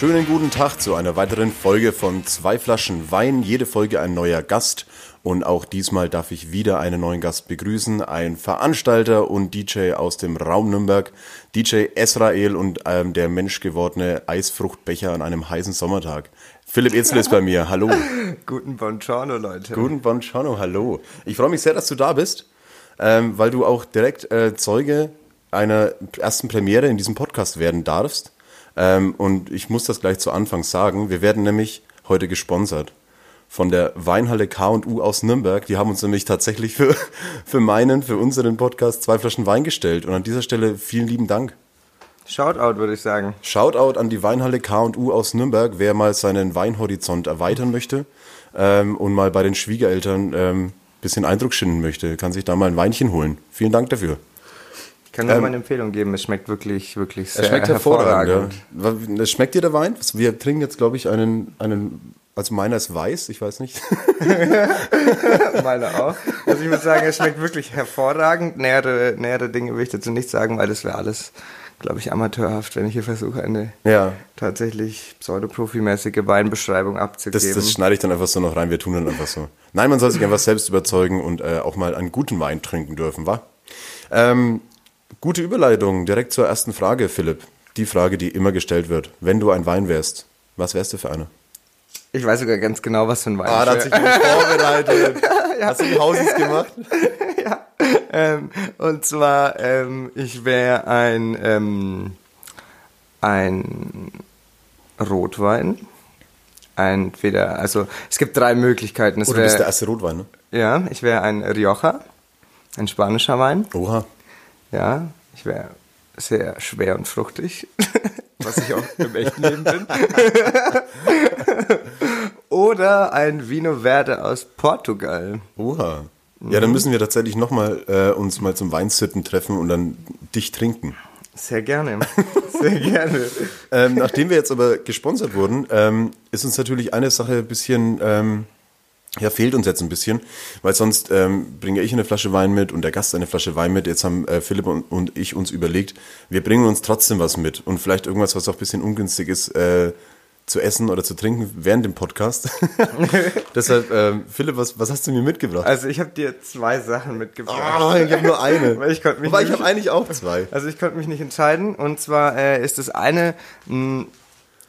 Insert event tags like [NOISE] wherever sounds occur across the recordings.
Schönen guten Tag zu einer weiteren Folge von Zwei Flaschen Wein. Jede Folge ein neuer Gast. Und auch diesmal darf ich wieder einen neuen Gast begrüßen. Ein Veranstalter und DJ aus dem Raum Nürnberg. DJ Esrael und ähm, der menschgewordene Eisfruchtbecher an einem heißen Sommertag. Philipp Etzel ist bei mir. Hallo. [LAUGHS] Guten Buongiorno, Leute. Guten Buongiorno. Hallo. Ich freue mich sehr, dass du da bist, ähm, weil du auch direkt äh, Zeuge einer ersten Premiere in diesem Podcast werden darfst. Ähm, und ich muss das gleich zu Anfang sagen. Wir werden nämlich heute gesponsert von der Weinhalle K&U aus Nürnberg. Die haben uns nämlich tatsächlich für, [LAUGHS] für meinen, für unseren Podcast zwei Flaschen Wein gestellt. Und an dieser Stelle vielen lieben Dank. Shoutout, würde ich sagen. Shoutout an die Weinhalle K&U aus Nürnberg, wer mal seinen Weinhorizont erweitern möchte ähm, und mal bei den Schwiegereltern ähm, bisschen Eindruck schinden möchte, kann sich da mal ein Weinchen holen. Vielen Dank dafür. Ich kann nur Ähm, meine Empfehlung geben. Es schmeckt wirklich, wirklich sehr Es schmeckt hervorragend. hervorragend. Ja. Schmeckt dir der Wein? Wir trinken jetzt, glaube ich, einen, einen, also meiner ist weiß, ich weiß nicht. [LAUGHS] Meine auch. Also ich muss sagen, es schmeckt wirklich hervorragend. Nähere, nähere Dinge will ich dazu nicht sagen, weil das wäre alles, glaube ich, amateurhaft, wenn ich hier versuche, eine Ja. tatsächlich pseudoprofimäßige Weinbeschreibung abzugeben. Das, das schneide ich dann einfach so noch rein, wir tun dann einfach so. Nein, man soll sich einfach selbst überzeugen und äh, auch mal einen guten Wein trinken dürfen, wa? Ähm, gute Überleitung, direkt zur ersten Frage, Philipp. Die Frage, die immer gestellt wird. Wenn du ein Wein wärst, was wärst du für einer? ich weiß sogar ganz genau, was für ein Wein Ah, da hat ich sich wär. jemand vorbereitet. [LAUGHS] Hast du die Hauses gemacht? [LAUGHS] ähm, Und zwar, ähm, ich wäre ein, ähm, ein Rotwein. Entweder, also es gibt drei Möglichkeiten. Es Oder bist der wär, erste Rotwein, ne? ja, ich wäre ein Rioja, ein spanischer Wein. Oha. Ja, ich wäre sehr schwer und fruchtig, [LAUGHS] was ich auch im echten Leben bin. [LAUGHS] Oder ein Vino Verde aus Portugal. Oha. Ja, dann müssen wir tatsächlich nochmal äh, uns mal zum Weinsitten treffen und dann dich trinken. Sehr gerne, sehr gerne. [LAUGHS] Ähm, nachdem wir jetzt aber gesponsert wurden, ähm, ist uns natürlich eine Sache ein bisschen, ähm, ja, fehlt uns jetzt ein bisschen, weil sonst ähm, bringe ich eine Flasche Wein mit und der Gast eine Flasche Wein mit. Jetzt haben äh, Philipp und, und ich uns überlegt, wir bringen uns trotzdem was mit und vielleicht irgendwas, was auch ein bisschen ungünstig ist, äh, zu essen oder zu trinken während dem Podcast. [LAUGHS] Deshalb, ähm, Philipp, was, was hast du mir mitgebracht? Also ich habe dir zwei Sachen mitgebracht. Ah, ich habe nur eine. [LAUGHS] Weil ich konnte mich Wobei, ich habe eigentlich auch zwei. Also ich konnte mich nicht entscheiden. Und zwar äh, ist das eine, mh,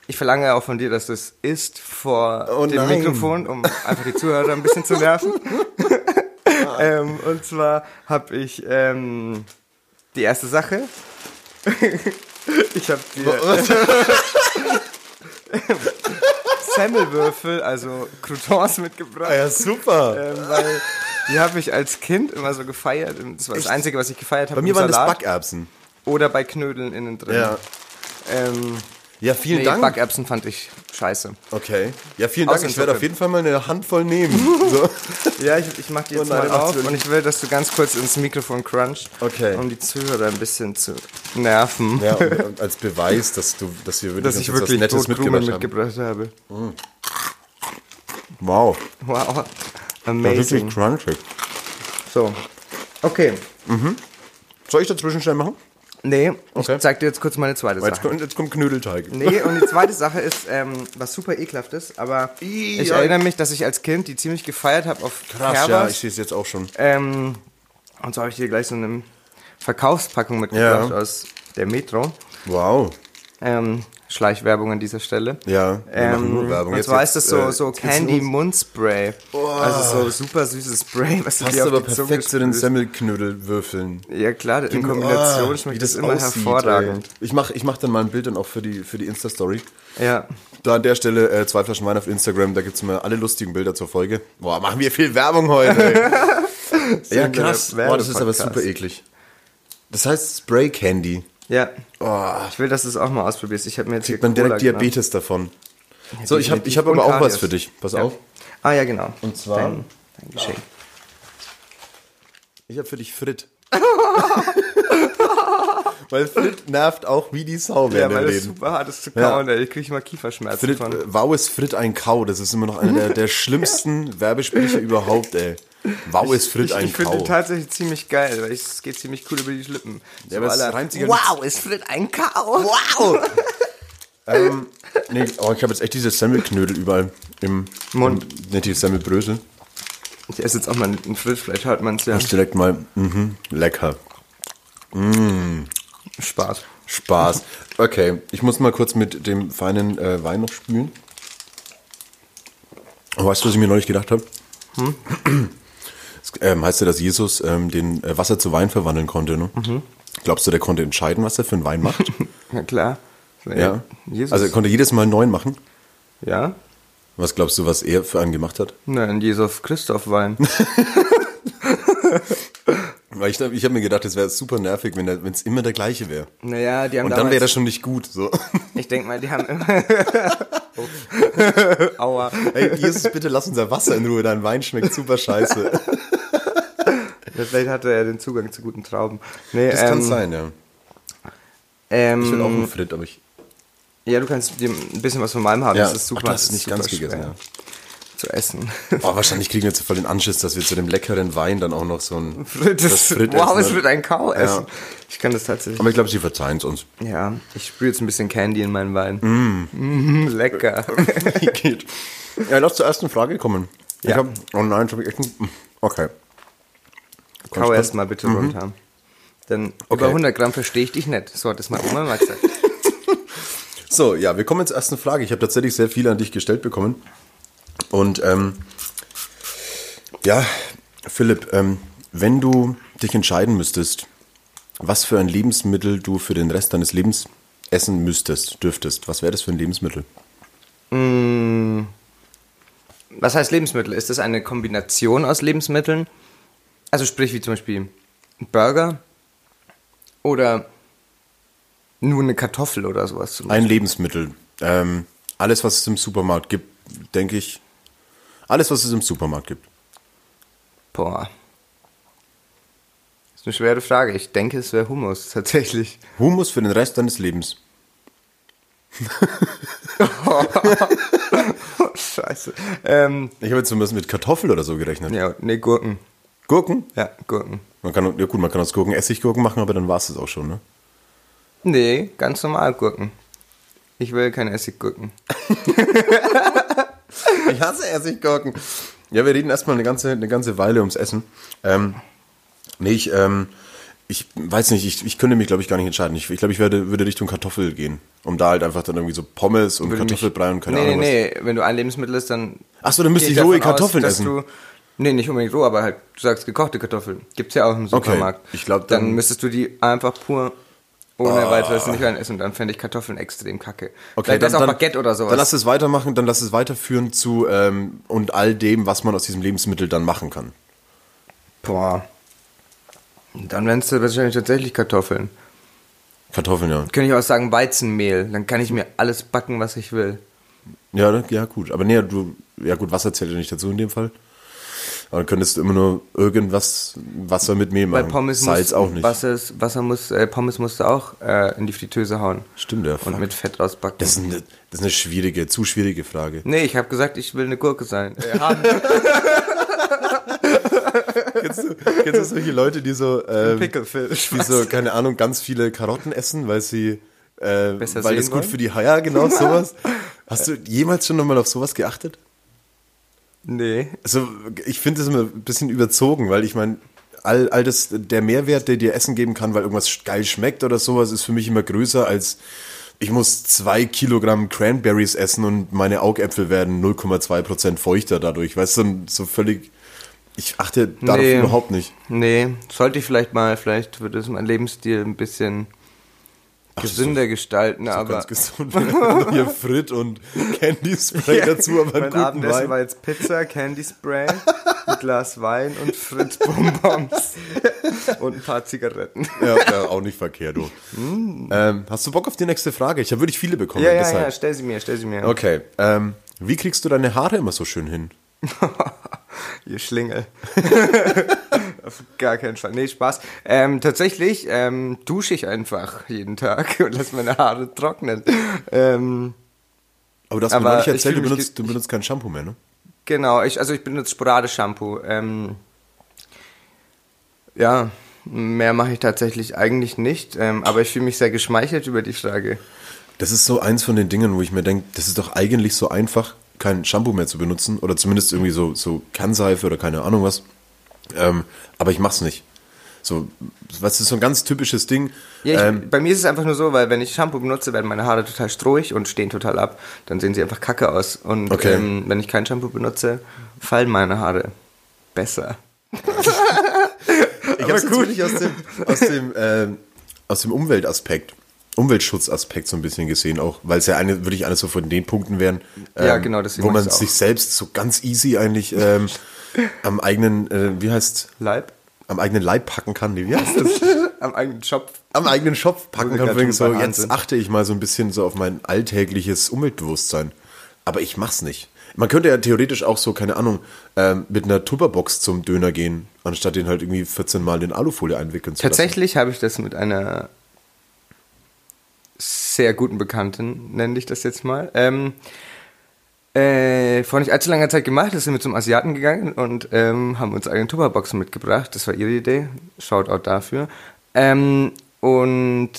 ich verlange ja auch von dir, dass du es isst vor Oh dem nein. Mikrofon, um einfach die Zuhörer ein bisschen zu nerven. [LAUGHS] ähm, und zwar habe ich ähm, die erste Sache. [LAUGHS] ich habe dir [LAUGHS] Semmelwürfel, also Croutons mitgebracht. Ah ja, super. Ähm, weil die habe ich als Kind immer so gefeiert. Das war das Echt? Einzige, was ich gefeiert habe. Bei mir waren das Salat. Backerbsen. Oder bei Knödeln innen drin. Ja. Ähm, Ja, vielen nee, Dank. Backerbsen fand ich scheiße. Okay. Ja, vielen Dank. Ich werde auf jeden Fall mal eine Handvoll nehmen. [LAUGHS] So. Ja, ich, ich mach die jetzt mal auf und ich will, dass du ganz kurz ins Mikrofon crunchst, Okay. um die Zuhörer ein bisschen zu nerven, Ja, und, [LAUGHS] und als Beweis, dass du, dass wir wirklich, dass ich wirklich Nettes mitgebracht mitgebracht habe. Wow. Wow, Ja, amazing. wirklich crunchig. So, okay. Soll ich dazwischen schnell machen? Nee, Okay. ich zeig dir jetzt kurz meine zweite Jetzt Sache. kommt, jetzt kommt Knödelteig. Nee, [LAUGHS] und die zweite Sache ist, ähm, was super ekelhaft ist, aber Ih, ich ja. erinnere mich, dass ich als Kind die ziemlich gefeiert habe auf Krass, ja, Kerbers. ich sehe es jetzt auch schon. Ähm, und so habe ich dir gleich so eine Verkaufspackung mitgebracht Ja. aus der Metro. Wow. Ähm, Schleichwerbung an dieser Stelle. Ja, wir machen Ähm, nur Werbung. Und Jetzt- zwar jetzt, ist das so, äh, so Candy. Mundspray. Also so super süßes Spray, was du Passt dir auf aber perfekt zu den. Semmelknödelwürfeln. Ja klar, in Kombination Ah, schmeckt wie das immer aussieht, hervorragend. ey. Ich mache ich mach dann mal ein Bild dann auch für die, für die Insta-Story. Ja. Da an der Stelle äh, zwei Flaschen Wein auf Instagram, da gibt's immer alle lustigen Bilder zur Folge. Boah, machen wir viel Werbung heute. [LAUGHS] ja, krass. Boah, das ist aber super eklig. Das heißt Spray Candy. Ja. Oh, Ich will, dass du es auch mal ausprobierst. Ich habe mir jetzt kriegt man direkt. Diabetes davon. So, ich habe ich hab aber auch was für dich. Pass Ja. auf. Ah ja, genau. Und zwar- Dein, dein Geschenk. Ich habe für dich Frit. [LAUGHS] weil Frit nervt auch wie die Sau Ja, während weil dem es Reden. super hart ist zu Ja. kauen. ey. Ich kriege immer Kieferschmerzen Frit, von. äh, wow ist Frit ein Kau. Das ist immer noch einer der, der [LAUGHS] schlimmsten Werbesprecher überhaupt, ey. Wow ist Frit ich ein ich finde Kau. den tatsächlich ziemlich geil, weil ich- es geht ziemlich cool über die Lippen. Ja, es alle, wow, ist Frit ein Kau? Wow! [LAUGHS] ähm, nee, oh, ich habe jetzt echt diese Semmelknödel überall im Mund. Im, nicht die Semmelbrösel. Ich esse jetzt auch mal einen Frit, vielleicht hört man es ja. Ich direkt mal, mhm, lecker. Spaß. Spaß. Okay, ich muss mal kurz mit dem feinen äh, Wein noch spülen. Weißt du, was ich mir neulich gedacht habe? [CLEARS THROAT] Es ähm, heißt ja, dass Jesus ähm, den äh, Wasser zu Wein verwandeln konnte. Ne? Glaubst du, der konnte entscheiden, was er für einen Wein macht? [LAUGHS] Ja, klar. ja. Jesus. Also er konnte jedes Mal einen neuen machen. ja? Was glaubst du, was er für einen gemacht hat? Nein, Jesus Christoph Wein. [LAUGHS] Weil ich, ich habe mir gedacht, es wäre super nervig, wenn es immer der gleiche wäre. naja, die haben Und dann wäre das schon nicht gut. So. [LAUGHS] Ich denke mal, die haben immer... Aua. Hey, Jesus, bitte lass unser Wasser in Ruhe, dein Wein schmeckt super scheiße. Ja, Vielleicht hatte er den Zugang zu guten Trauben. Nee, Das ähm, kann sein, ja. Ähm, Ich will auch einen Frit, aber ich. Ja, du kannst dir ein bisschen was von meinem haben. Ja. Das ist super. Ach, du hast es das ist nicht ganz gegessen, schwer Zu essen. Oh, wahrscheinlich kriegen wir jetzt voll den Anschiss, dass wir zu dem leckeren Wein dann auch noch so ein. [LAUGHS] Das, Frit wow, es ne? wird ein Kau essen. Ja. Ich kann das tatsächlich. Aber ich glaube, sie verzeihen es uns. Ja, ich sprühe jetzt ein bisschen Candy in meinen Wein. Mm. [LAUGHS] lecker. [LAUGHS] Wie geht? Ja, lass zur ersten Frage kommen. Ich Ja. hab, oh nein, ich echt ein, Okay. Kau erst mal bitte runter. Denn Mhm. Okay. über 100 Gramm verstehe ich dich nicht. So hat es mal Oma mal gesagt. [LAUGHS] So, ja, wir kommen zur ersten Frage. Ich habe tatsächlich sehr viele an dich gestellt bekommen. Und ähm, ja, Philipp, ähm, wenn du dich entscheiden müsstest, was für ein Lebensmittel du für den Rest deines Lebens essen müsstest, dürftest, was wäre das für ein Lebensmittel? Was heißt Lebensmittel? Ist das eine Kombination aus Lebensmitteln? Also sprich wie zum Beispiel ein Burger oder nur eine Kartoffel oder sowas. Zum Ein Lebensmittel. Ähm, alles, was es im Supermarkt gibt, denke ich. Alles, was es im Supermarkt gibt. Boah. Das ist eine schwere Frage. Ich denke, es wäre Hummus, [LAUGHS] tatsächlich. Humus für den Rest deines Lebens. [LAUGHS] Scheiße. Ähm, Ich habe jetzt zumindest mit Kartoffel oder so gerechnet. ja, nee, Gurken. Gurken? Ja, Gurken. Man kann, ja gut, man kann aus Gurken Essiggurken machen, aber dann war es das auch schon, ne? Nee, ganz normal Gurken. Ich will keine Essiggurken. [LAUGHS] Ich hasse Essiggurken. Ja, wir reden erstmal eine ganze, eine ganze Weile ums Essen. Ähm, nee, ich, ähm, ich weiß nicht, ich, ich könnte mich, glaube ich, gar nicht entscheiden. Ich, ich glaube, ich würde, würde Richtung Kartoffel gehen. Um da halt einfach dann irgendwie so Pommes und Würde mich- Kartoffelbrei und keine nee, Ahnung Nee, nee, wenn du ein Lebensmittel isst, dann. Ach so, dann müsste ich rohe aus, Kartoffeln dass essen. Du, nee, nicht unbedingt roh, aber halt, du sagst gekochte Kartoffeln. Gibt's ja auch im Supermarkt. ich glaub, dann, dann- müsstest du die einfach pur ohne weiteres nicht rein essen. Und dann fände ich Kartoffeln extrem kacke. Vielleicht ist auch Baguette oder sowas. Dann lass es weitermachen, dann lass es weiterführen zu ähm, und all dem, was man aus diesem Lebensmittel dann machen kann. Boah. Dann wären es wahrscheinlich tatsächlich Kartoffeln. Kartoffeln, ja. Könnte ich auch sagen Weizenmehl. Dann kann ich mir alles backen, was ich will. Ja, ja, gut. Aber nee, du, ja gut, Wasser zählt ja nicht dazu in dem Fall. Aber dann könntest du immer nur irgendwas Wasser mit Mehl Weil machen. Pommes Salz muss, auch nicht. Wasser, ist- Wasser muss, äh, Pommes musst du auch äh, in die Fritteuse hauen. Stimmt, ja. Und fuck. mit Fett rausbacken. Das ist, eine, das ist eine schwierige, zu schwierige Frage. nee, ich habe gesagt, ich will eine Gurke sein. Äh, haben. [LAUGHS] Kennst du, kennst du solche Leute, die so, ähm, Pickelfisch. die so, keine Ahnung, ganz viele Karotten essen, weil sie, äh, Besser weil das gut wollen? für die Haie, genau sowas. [LAUGHS] Hast du jemals schon nochmal auf sowas geachtet? Nee. Also, ich finde das immer ein bisschen überzogen, weil ich meine, all, all das, der Mehrwert, der dir Essen geben kann, weil irgendwas geil schmeckt oder sowas, ist für mich immer größer als ich muss zwei Kilogramm Cranberries essen und meine Augäpfel werden 0,2 Prozent feuchter dadurch. Weißt du, so völlig, ich achte darauf Nee. überhaupt nicht. Nee, sollte ich vielleicht mal, vielleicht würde es mein Lebensstil ein bisschen gesünder gestalten, So aber ganz gesund. Hier Frit und [LAUGHS] Candy Spray dazu, aber mein Abendessen Wein. war jetzt Pizza, Candy Spray, ein Glas Wein und Fritz Bonbons [LAUGHS] und ein paar Zigaretten. Ja, ja, auch nicht verkehrt, du. Ähm, hast du Bock auf die nächste Frage? Ich habe wirklich viele bekommen. Mm. Ja, ja, deshalb. ja, stell sie mir, stell sie mir. Okay, ähm, wie kriegst du deine Haare immer so schön hin? [LAUGHS] Ihr Schlingel. Auf gar keinen Fall. Nee, Spaß. Ähm, tatsächlich ähm, dusche ich einfach jeden Tag [LAUGHS] und lasse meine Haare trocknen. Ähm, Aber du hast mir ich erzählt, du benutzt, du benutzt kein Shampoo mehr, ne? genau, ich, also ich benutze sporadisch Shampoo. Ähm, ja, mehr mache ich tatsächlich eigentlich nicht. Ähm, aber ich fühle mich sehr geschmeichelt über die Frage. Das ist so eins von den Dingen, wo ich mir denke, das ist doch eigentlich so einfach, kein Shampoo mehr zu benutzen oder zumindest irgendwie so, so Kernseife oder keine Ahnung was. Ähm, aber ich mach's nicht. So, was ist so ein ganz typisches Ding? Ja, ich, ähm, bei mir ist es einfach nur so, weil wenn ich Shampoo benutze, werden meine Haare total strohig und stehen total ab. Dann sehen sie einfach kacke aus. Und Okay. ähm, wenn ich kein Shampoo benutze, fallen meine Haare besser. [LAUGHS] ich habe es natürlich aus dem, aus dem, ähm, aus dem Umweltaspekt, Umweltschutzaspekt so ein bisschen gesehen auch, weil es ja eine, wirklich eines so von den Punkten wären, ähm, Ja, genau, wo man sich selbst so ganz easy eigentlich ähm, [LAUGHS] am eigenen, äh, wie heißt, Leib? am eigenen Leib packen kann. Wie heißt das? [LAUGHS] Am eigenen Schopf. am eigenen Shop packen kann. Wegen so, jetzt sind. achte ich mal so ein bisschen so auf mein alltägliches Umweltbewusstsein. Aber ich mach's nicht. Man könnte ja theoretisch auch so, keine Ahnung, ähm, mit einer Tupperbox zum Döner gehen, anstatt den halt irgendwie 14 Mal in Alufolie einwickeln zu Tatsächlich habe ich das mit einer sehr guten Bekannten, nenne ich das jetzt mal, ähm, äh, vor nicht allzu langer Zeit gemacht. Da sind wir zum Asiaten gegangen und ähm, haben uns eigene Tupperboxen mitgebracht. Das war ihre Idee. Shoutout dafür. Ähm, und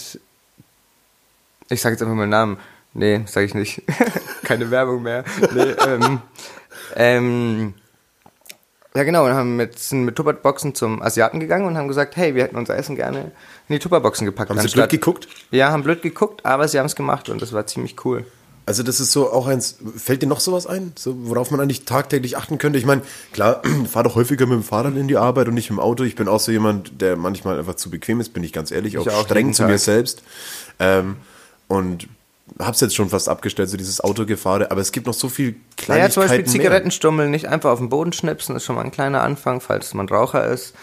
ich sage jetzt einfach mal den Namen. Nee, sage ich nicht. [LAUGHS] Keine Werbung mehr. Nee, ähm, ähm, ja, genau, und haben mit, sind mit Tupperboxen zum Asiaten gegangen und haben gesagt, hey, wir hätten unser Essen gerne in die Tupperboxen gepackt. Haben Sie blöd geguckt? Ja, haben blöd geguckt, aber sie haben es gemacht und das war ziemlich cool. Also das ist so auch eins, fällt dir noch sowas ein, so, worauf man eigentlich tagtäglich achten könnte? Ich meine, klar, [CLEARS THROAT] fahr doch häufiger mit dem Fahrrad in die Arbeit und nicht mit dem Auto. Ich bin auch so jemand, der manchmal einfach zu bequem ist, bin ich ganz ehrlich, auch, auch streng zu mir selbst. Ähm, und hab's jetzt schon fast abgestellt, so dieses Autogefahre, aber es gibt noch so viel Naja, Kleinigkeiten zum Beispiel. Zigarettenstummeln nicht einfach auf den Boden schnipsen, ist schon mal ein kleiner Anfang, falls man Raucher ist.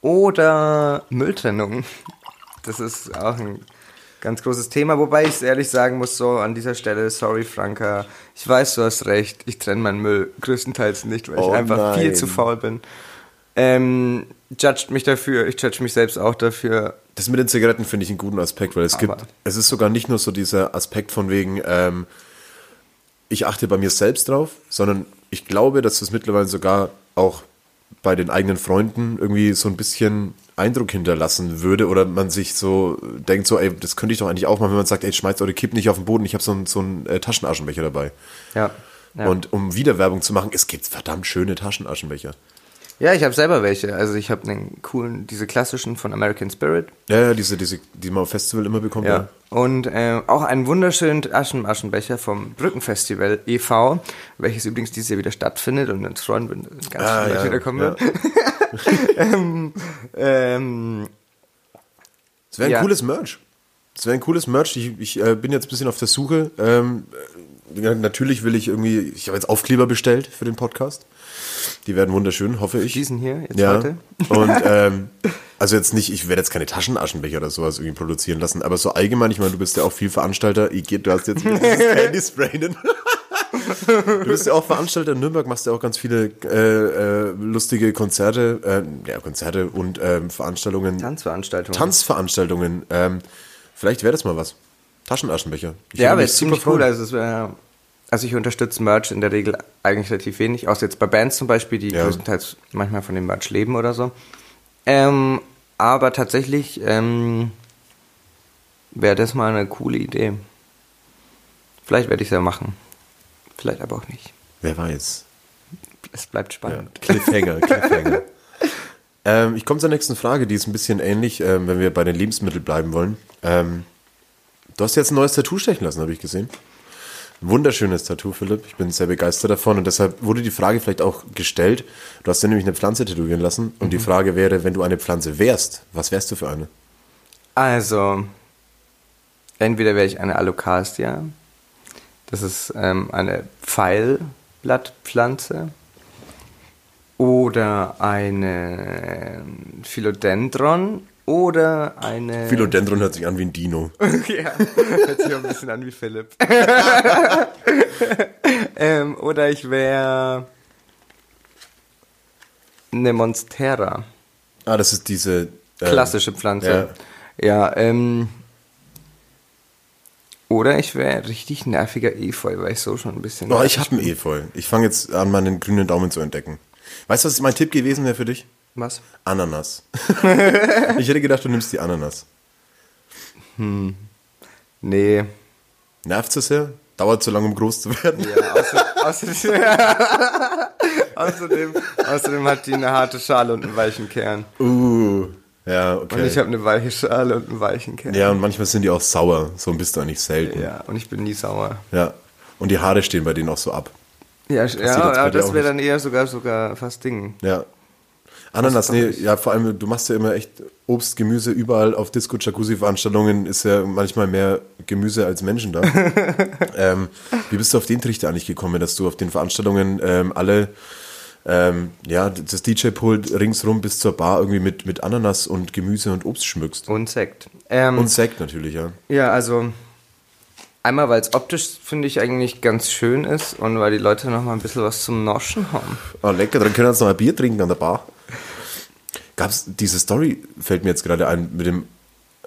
Oder Mülltrennung. Das ist auch ein ganz großes Thema, wobei ich ehrlich sagen muss, so an dieser Stelle, sorry Franka, ich weiß, du hast recht, ich trenne meinen Müll größtenteils nicht, weil Oh ich einfach viel nein. zu faul bin. Ähm, judgt mich dafür, ich judge mich selbst auch dafür. Das mit den Zigaretten finde ich einen guten Aspekt, weil es Aber- gibt, es ist sogar nicht nur so dieser Aspekt von wegen, ähm, ich achte bei mir selbst drauf, sondern ich glaube, dass das mittlerweile sogar auch bei den eigenen Freunden irgendwie so ein bisschen Eindruck hinterlassen würde oder man sich so denkt so, ey, das könnte ich doch eigentlich auch mal, wenn man sagt, ey, schmeißt eure Kipp nicht auf den Boden, ich habe so einen so einen, äh, Taschenaschenbecher dabei. Ja. Ja. Und um wieder Werbung zu machen, es gibt verdammt schöne Taschenaschenbecher. Ja, ich habe selber welche. Also ich habe einen coolen, diese klassischen von American Spirit. Ja, ja, diese, diese, die man auf Festival immer bekommt. Ja. Und äh, auch einen wunderschönen Aschenmaschenbecher vom Brückenfestival e.V., welches übrigens dieses Jahr wieder stattfindet und uns freuen, wenn ganz Ah, Leute ja, wiederkommen ja. werden. [LAUGHS] ähm, ähm, Es wäre ein Ja. cooles Merch. Es wäre ein cooles Merch. Ich, ich äh, bin jetzt ein bisschen auf der Suche. Ähm, äh, natürlich will ich irgendwie, ich habe jetzt Aufkleber bestellt für den Podcast. Die werden wunderschön, hoffe ich. diesen hier, jetzt ja. heute. Und [LAUGHS] ähm, also jetzt nicht, ich werde jetzt keine Taschenaschenbecher oder sowas irgendwie produzieren lassen, aber so allgemein, ich meine, du bist ja auch viel Veranstalter. Ich du hast jetzt dieses [LAUGHS] Candy. Du bist ja auch Veranstalter in Nürnberg, machst ja auch ganz viele äh, äh, lustige Konzerte, äh, ja, Konzerte und ähm, Veranstaltungen. Tanzveranstaltungen. Tanzveranstaltungen. Ähm, vielleicht wäre das mal was. Taschenaschenbecher. Ich ja, aber mich ist ziemlich cool. Also, es wär, also ich unterstütze Merch in der Regel eigentlich relativ wenig, außer jetzt bei Bands zum Beispiel, die Ja. größtenteils manchmal von dem Merch leben oder so. Ähm, aber tatsächlich ähm, wäre das mal eine coole Idee. Vielleicht werde ich es ja machen. Vielleicht aber auch nicht. Wer weiß. Es bleibt Ja. spannend. Cliffhanger, [LAUGHS] Cliffhanger. ähm, ich komme zur nächsten Frage, die ist ein bisschen ähnlich, ähm, wenn wir bei den Lebensmitteln bleiben wollen. Ähm, du hast jetzt ein neues Tattoo stechen lassen, habe ich gesehen. Ein wunderschönes Tattoo, Philipp. Ich bin sehr begeistert davon und deshalb wurde die Frage vielleicht auch gestellt. Du hast dir nämlich eine Pflanze tätowieren lassen und die Frage wäre, wenn du eine Pflanze wärst, was wärst du für eine? Also, Entweder wäre ich eine Alocasia. Das ist ähm, eine Pfeilblattpflanze. Oder eine ähm, Philodendron. Oder eine. Philodendron hört sich an wie ein Dino. [LAUGHS] ja, hört sich auch ein bisschen an wie Philipp. [LAUGHS] ähm, oder ich wäre eine Monstera. Ah, das ist diese. ähm, Klassische Pflanze. Ja, ähm. Oder ich wäre richtig nerviger Efeu, weil ich so schon ein bisschen. Oh, ich habe einen Efeu. Ich fange jetzt an, meinen grünen Daumen zu entdecken. Weißt du, was mein Tipp gewesen wäre für dich? Was? Ananas. [LAUGHS] ich hätte gedacht, du nimmst die Ananas. Nee. Nervt es sehr? Dauert zu lange, um groß zu werden? Ja, außer, außerdem, [LAUGHS] außerdem, außerdem hat die eine harte Schale und einen weichen Kern. Uh, ja, Und okay. ich habe eine weiche Schale und einen weichen Kern. ja, und manchmal sind die auch sauer. So bist du eigentlich selten. Ja, und ich bin nie sauer. Ja. Und die Haare stehen bei denen auch so ab. Ja, jetzt ja dir das wäre dann eher sogar sogar fast Ding. Ja. Ananas, nee, ja, vor allem, du machst ja immer echt Obst, Gemüse überall auf Disco-Jacuzzi-Veranstaltungen ist ja manchmal mehr Gemüse als Menschen da. [LAUGHS] ähm, wie bist du auf den Trichter eigentlich gekommen, dass du auf den Veranstaltungen ähm, alle, ähm, ja, das DJ-Pult ringsrum bis zur Bar irgendwie mit, mit Ananas und Gemüse und Obst schmückst? Und Sekt. Ähm, Und Sekt natürlich, ja. ja, also einmal, weil es optisch, finde ich, eigentlich ganz schön ist und weil die Leute noch mal ein bisschen was zum Noschen haben. Ah, lecker, dann können wir uns noch ein Bier trinken an der Bar. Gab's diese Story, fällt mir jetzt gerade ein, mit dem,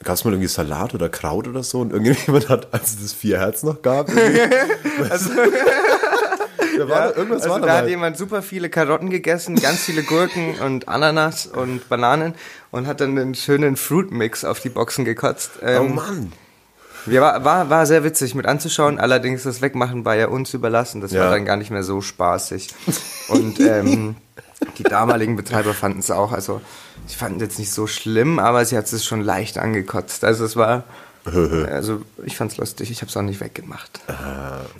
gab's mal irgendwie Salat oder Kraut oder so und irgendjemand hat, als es das vier Herz noch gab, irgendwie, [LAUGHS] [LAUGHS] da war da, irgendwas also war da hat dabei. jemand super viele Karotten gegessen, ganz viele Gurken [LAUGHS] und Ananas und Bananen und hat dann einen schönen Fruit-Mix auf die Boxen gekotzt. Oh Ähm, Mann. Ja, war, war, war sehr witzig mit anzuschauen, allerdings das Wegmachen war ja uns überlassen. Das Ja. war dann gar nicht mehr so spaßig. Und ähm, die damaligen Betreiber fanden es auch, also sie fanden es jetzt nicht so schlimm, aber sie hat es schon leicht angekotzt. Also es war, [LAUGHS] also ich fand es lustig, ich habe es auch nicht weggemacht.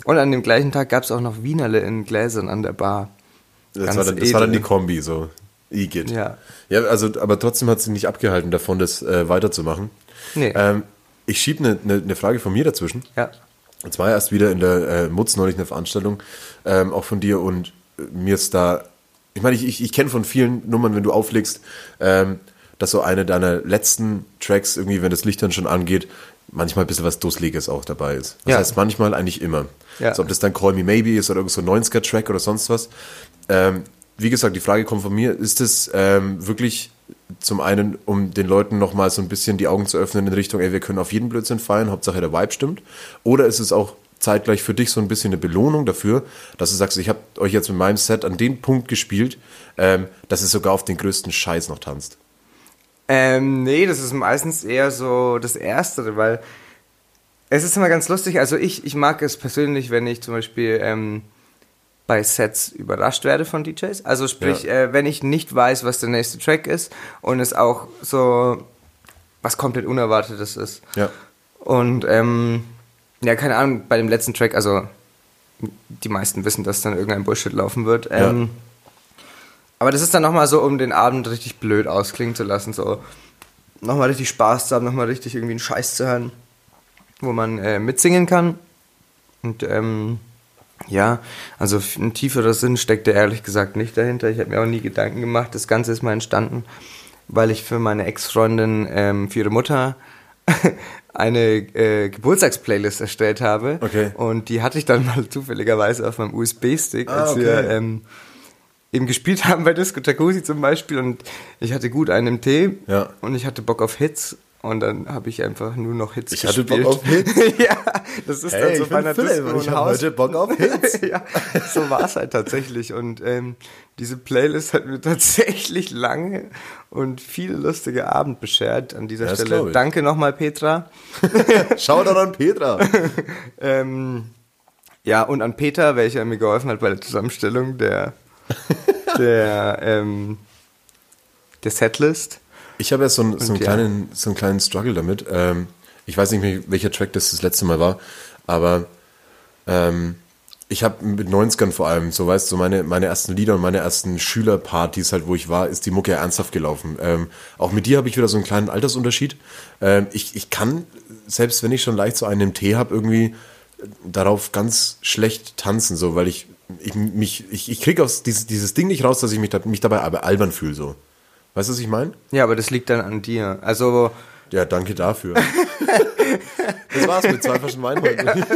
Und an dem gleichen Tag gab es auch noch Wienerle in Gläsern an der Bar. Das, war dann, das war dann die Kombi, so. Igitt. Ja. Ja, also, aber trotzdem hat sie nicht abgehalten davon, das äh, weiterzumachen. Nee. Ähm, ich schiebe eine ne, ne Frage von mir dazwischen. Ja. Jetzt war erst wieder in der äh, Mutz neulich eine Veranstaltung, ähm, auch von dir und mir ist da, ich meine, ich, ich, ich kenne von vielen Nummern, wenn du auflegst, ähm, dass so eine deiner letzten Tracks irgendwie, wenn das Licht dann schon angeht, manchmal ein bisschen was Dusseliges auch dabei ist. Das Ja. heißt manchmal eigentlich immer. Ja. Also ob das dann Call Me Maybe ist oder irgend so ein 90er-Track oder sonst was. Ähm, wie gesagt, die Frage kommt von mir, ist es ähm, wirklich zum einen, um den Leuten nochmal so ein bisschen die Augen zu öffnen in Richtung, ey, wir können auf jeden Blödsinn feiern, Hauptsache der Vibe stimmt? Oder ist es auch zeitgleich für dich so ein bisschen eine Belohnung dafür, dass du sagst, ich habe euch jetzt mit meinem Set an den Punkt gespielt, ähm, dass ihr sogar auf den größten Scheiß noch tanzt? Ähm, nee, das ist meistens eher so das Erstere, weil es ist immer ganz lustig. Also ich, ich mag es persönlich, wenn ich zum Beispiel ähm, bei Sets überrascht werde von DJs. Also sprich, Ja. äh, wenn ich nicht weiß, was der nächste Track ist und es auch so was komplett Unerwartetes ist. Ja. Und ähm, ja, keine Ahnung, bei dem letzten Track, also die meisten wissen, dass dann irgendein Bullshit laufen wird. Ja. Ähm, aber das ist dann nochmal so, um den Abend richtig blöd ausklingen zu lassen, so nochmal richtig Spaß zu haben, nochmal richtig irgendwie einen Scheiß zu hören, wo man äh, mitsingen kann. Und ähm, ja, also ein tieferer Sinn steckt da ehrlich gesagt nicht dahinter. Ich habe mir auch nie Gedanken gemacht. Das Ganze ist mal entstanden, weil ich für meine Ex-Freundin, ähm, für ihre Mutter, [LAUGHS] eine äh, Geburtstagsplaylist erstellt habe. Okay. Und die hatte ich dann mal [LAUGHS] zufälligerweise auf meinem USB-Stick, Ah, als okay. wir ähm, eben gespielt [LAUGHS] haben bei Disco Jacuzzi zum Beispiel. Und ich hatte gut einen Tee Ja. und ich hatte Bock auf Hits. Und dann habe ich einfach nur noch Hits Ich hatte gespielt. Bock auf Hits? [LAUGHS] ja, das ist Hey, dann so bei einer Disco und ich Haus. heute Bock auf Hits. [LAUGHS] ja, so war es halt tatsächlich. Und ähm, diese Playlist hat mir [LAUGHS] tatsächlich lange und viele lustige Abend beschert. An dieser das Stelle danke nochmal, Petra. Schau doch an Petra. Ähm, ja, und an Peter, welcher mir geholfen hat bei der Zusammenstellung der, der, ähm, der Setlist. Ich habe ja so, einen- so, einen ja. kleinen, so einen kleinen Struggle damit. Ähm, ich weiß nicht mehr, welcher Track das das letzte Mal war, aber ähm, ich habe mit 90ern vor allem, so weißt du, meine, meine ersten Lieder und meine ersten Schülerpartys halt, wo ich war, ist die Mucke ernsthaft gelaufen. Ähm, auch mit dir habe ich wieder so einen kleinen Altersunterschied. Ähm, ich, ich kann, selbst wenn ich schon leicht so einen im Tee habe, irgendwie darauf ganz schlecht tanzen, so, weil ich, ich mich, ich, ich kriege aus dieses, dieses Ding nicht raus, dass ich mich, da, mich dabei aber albern fühle, so. Weißt du, was ich meine? Ja, aber das liegt dann an dir. Also, Ja, danke dafür. [LAUGHS] das war's mit zwei Flaschen Wein heute. [LAUGHS]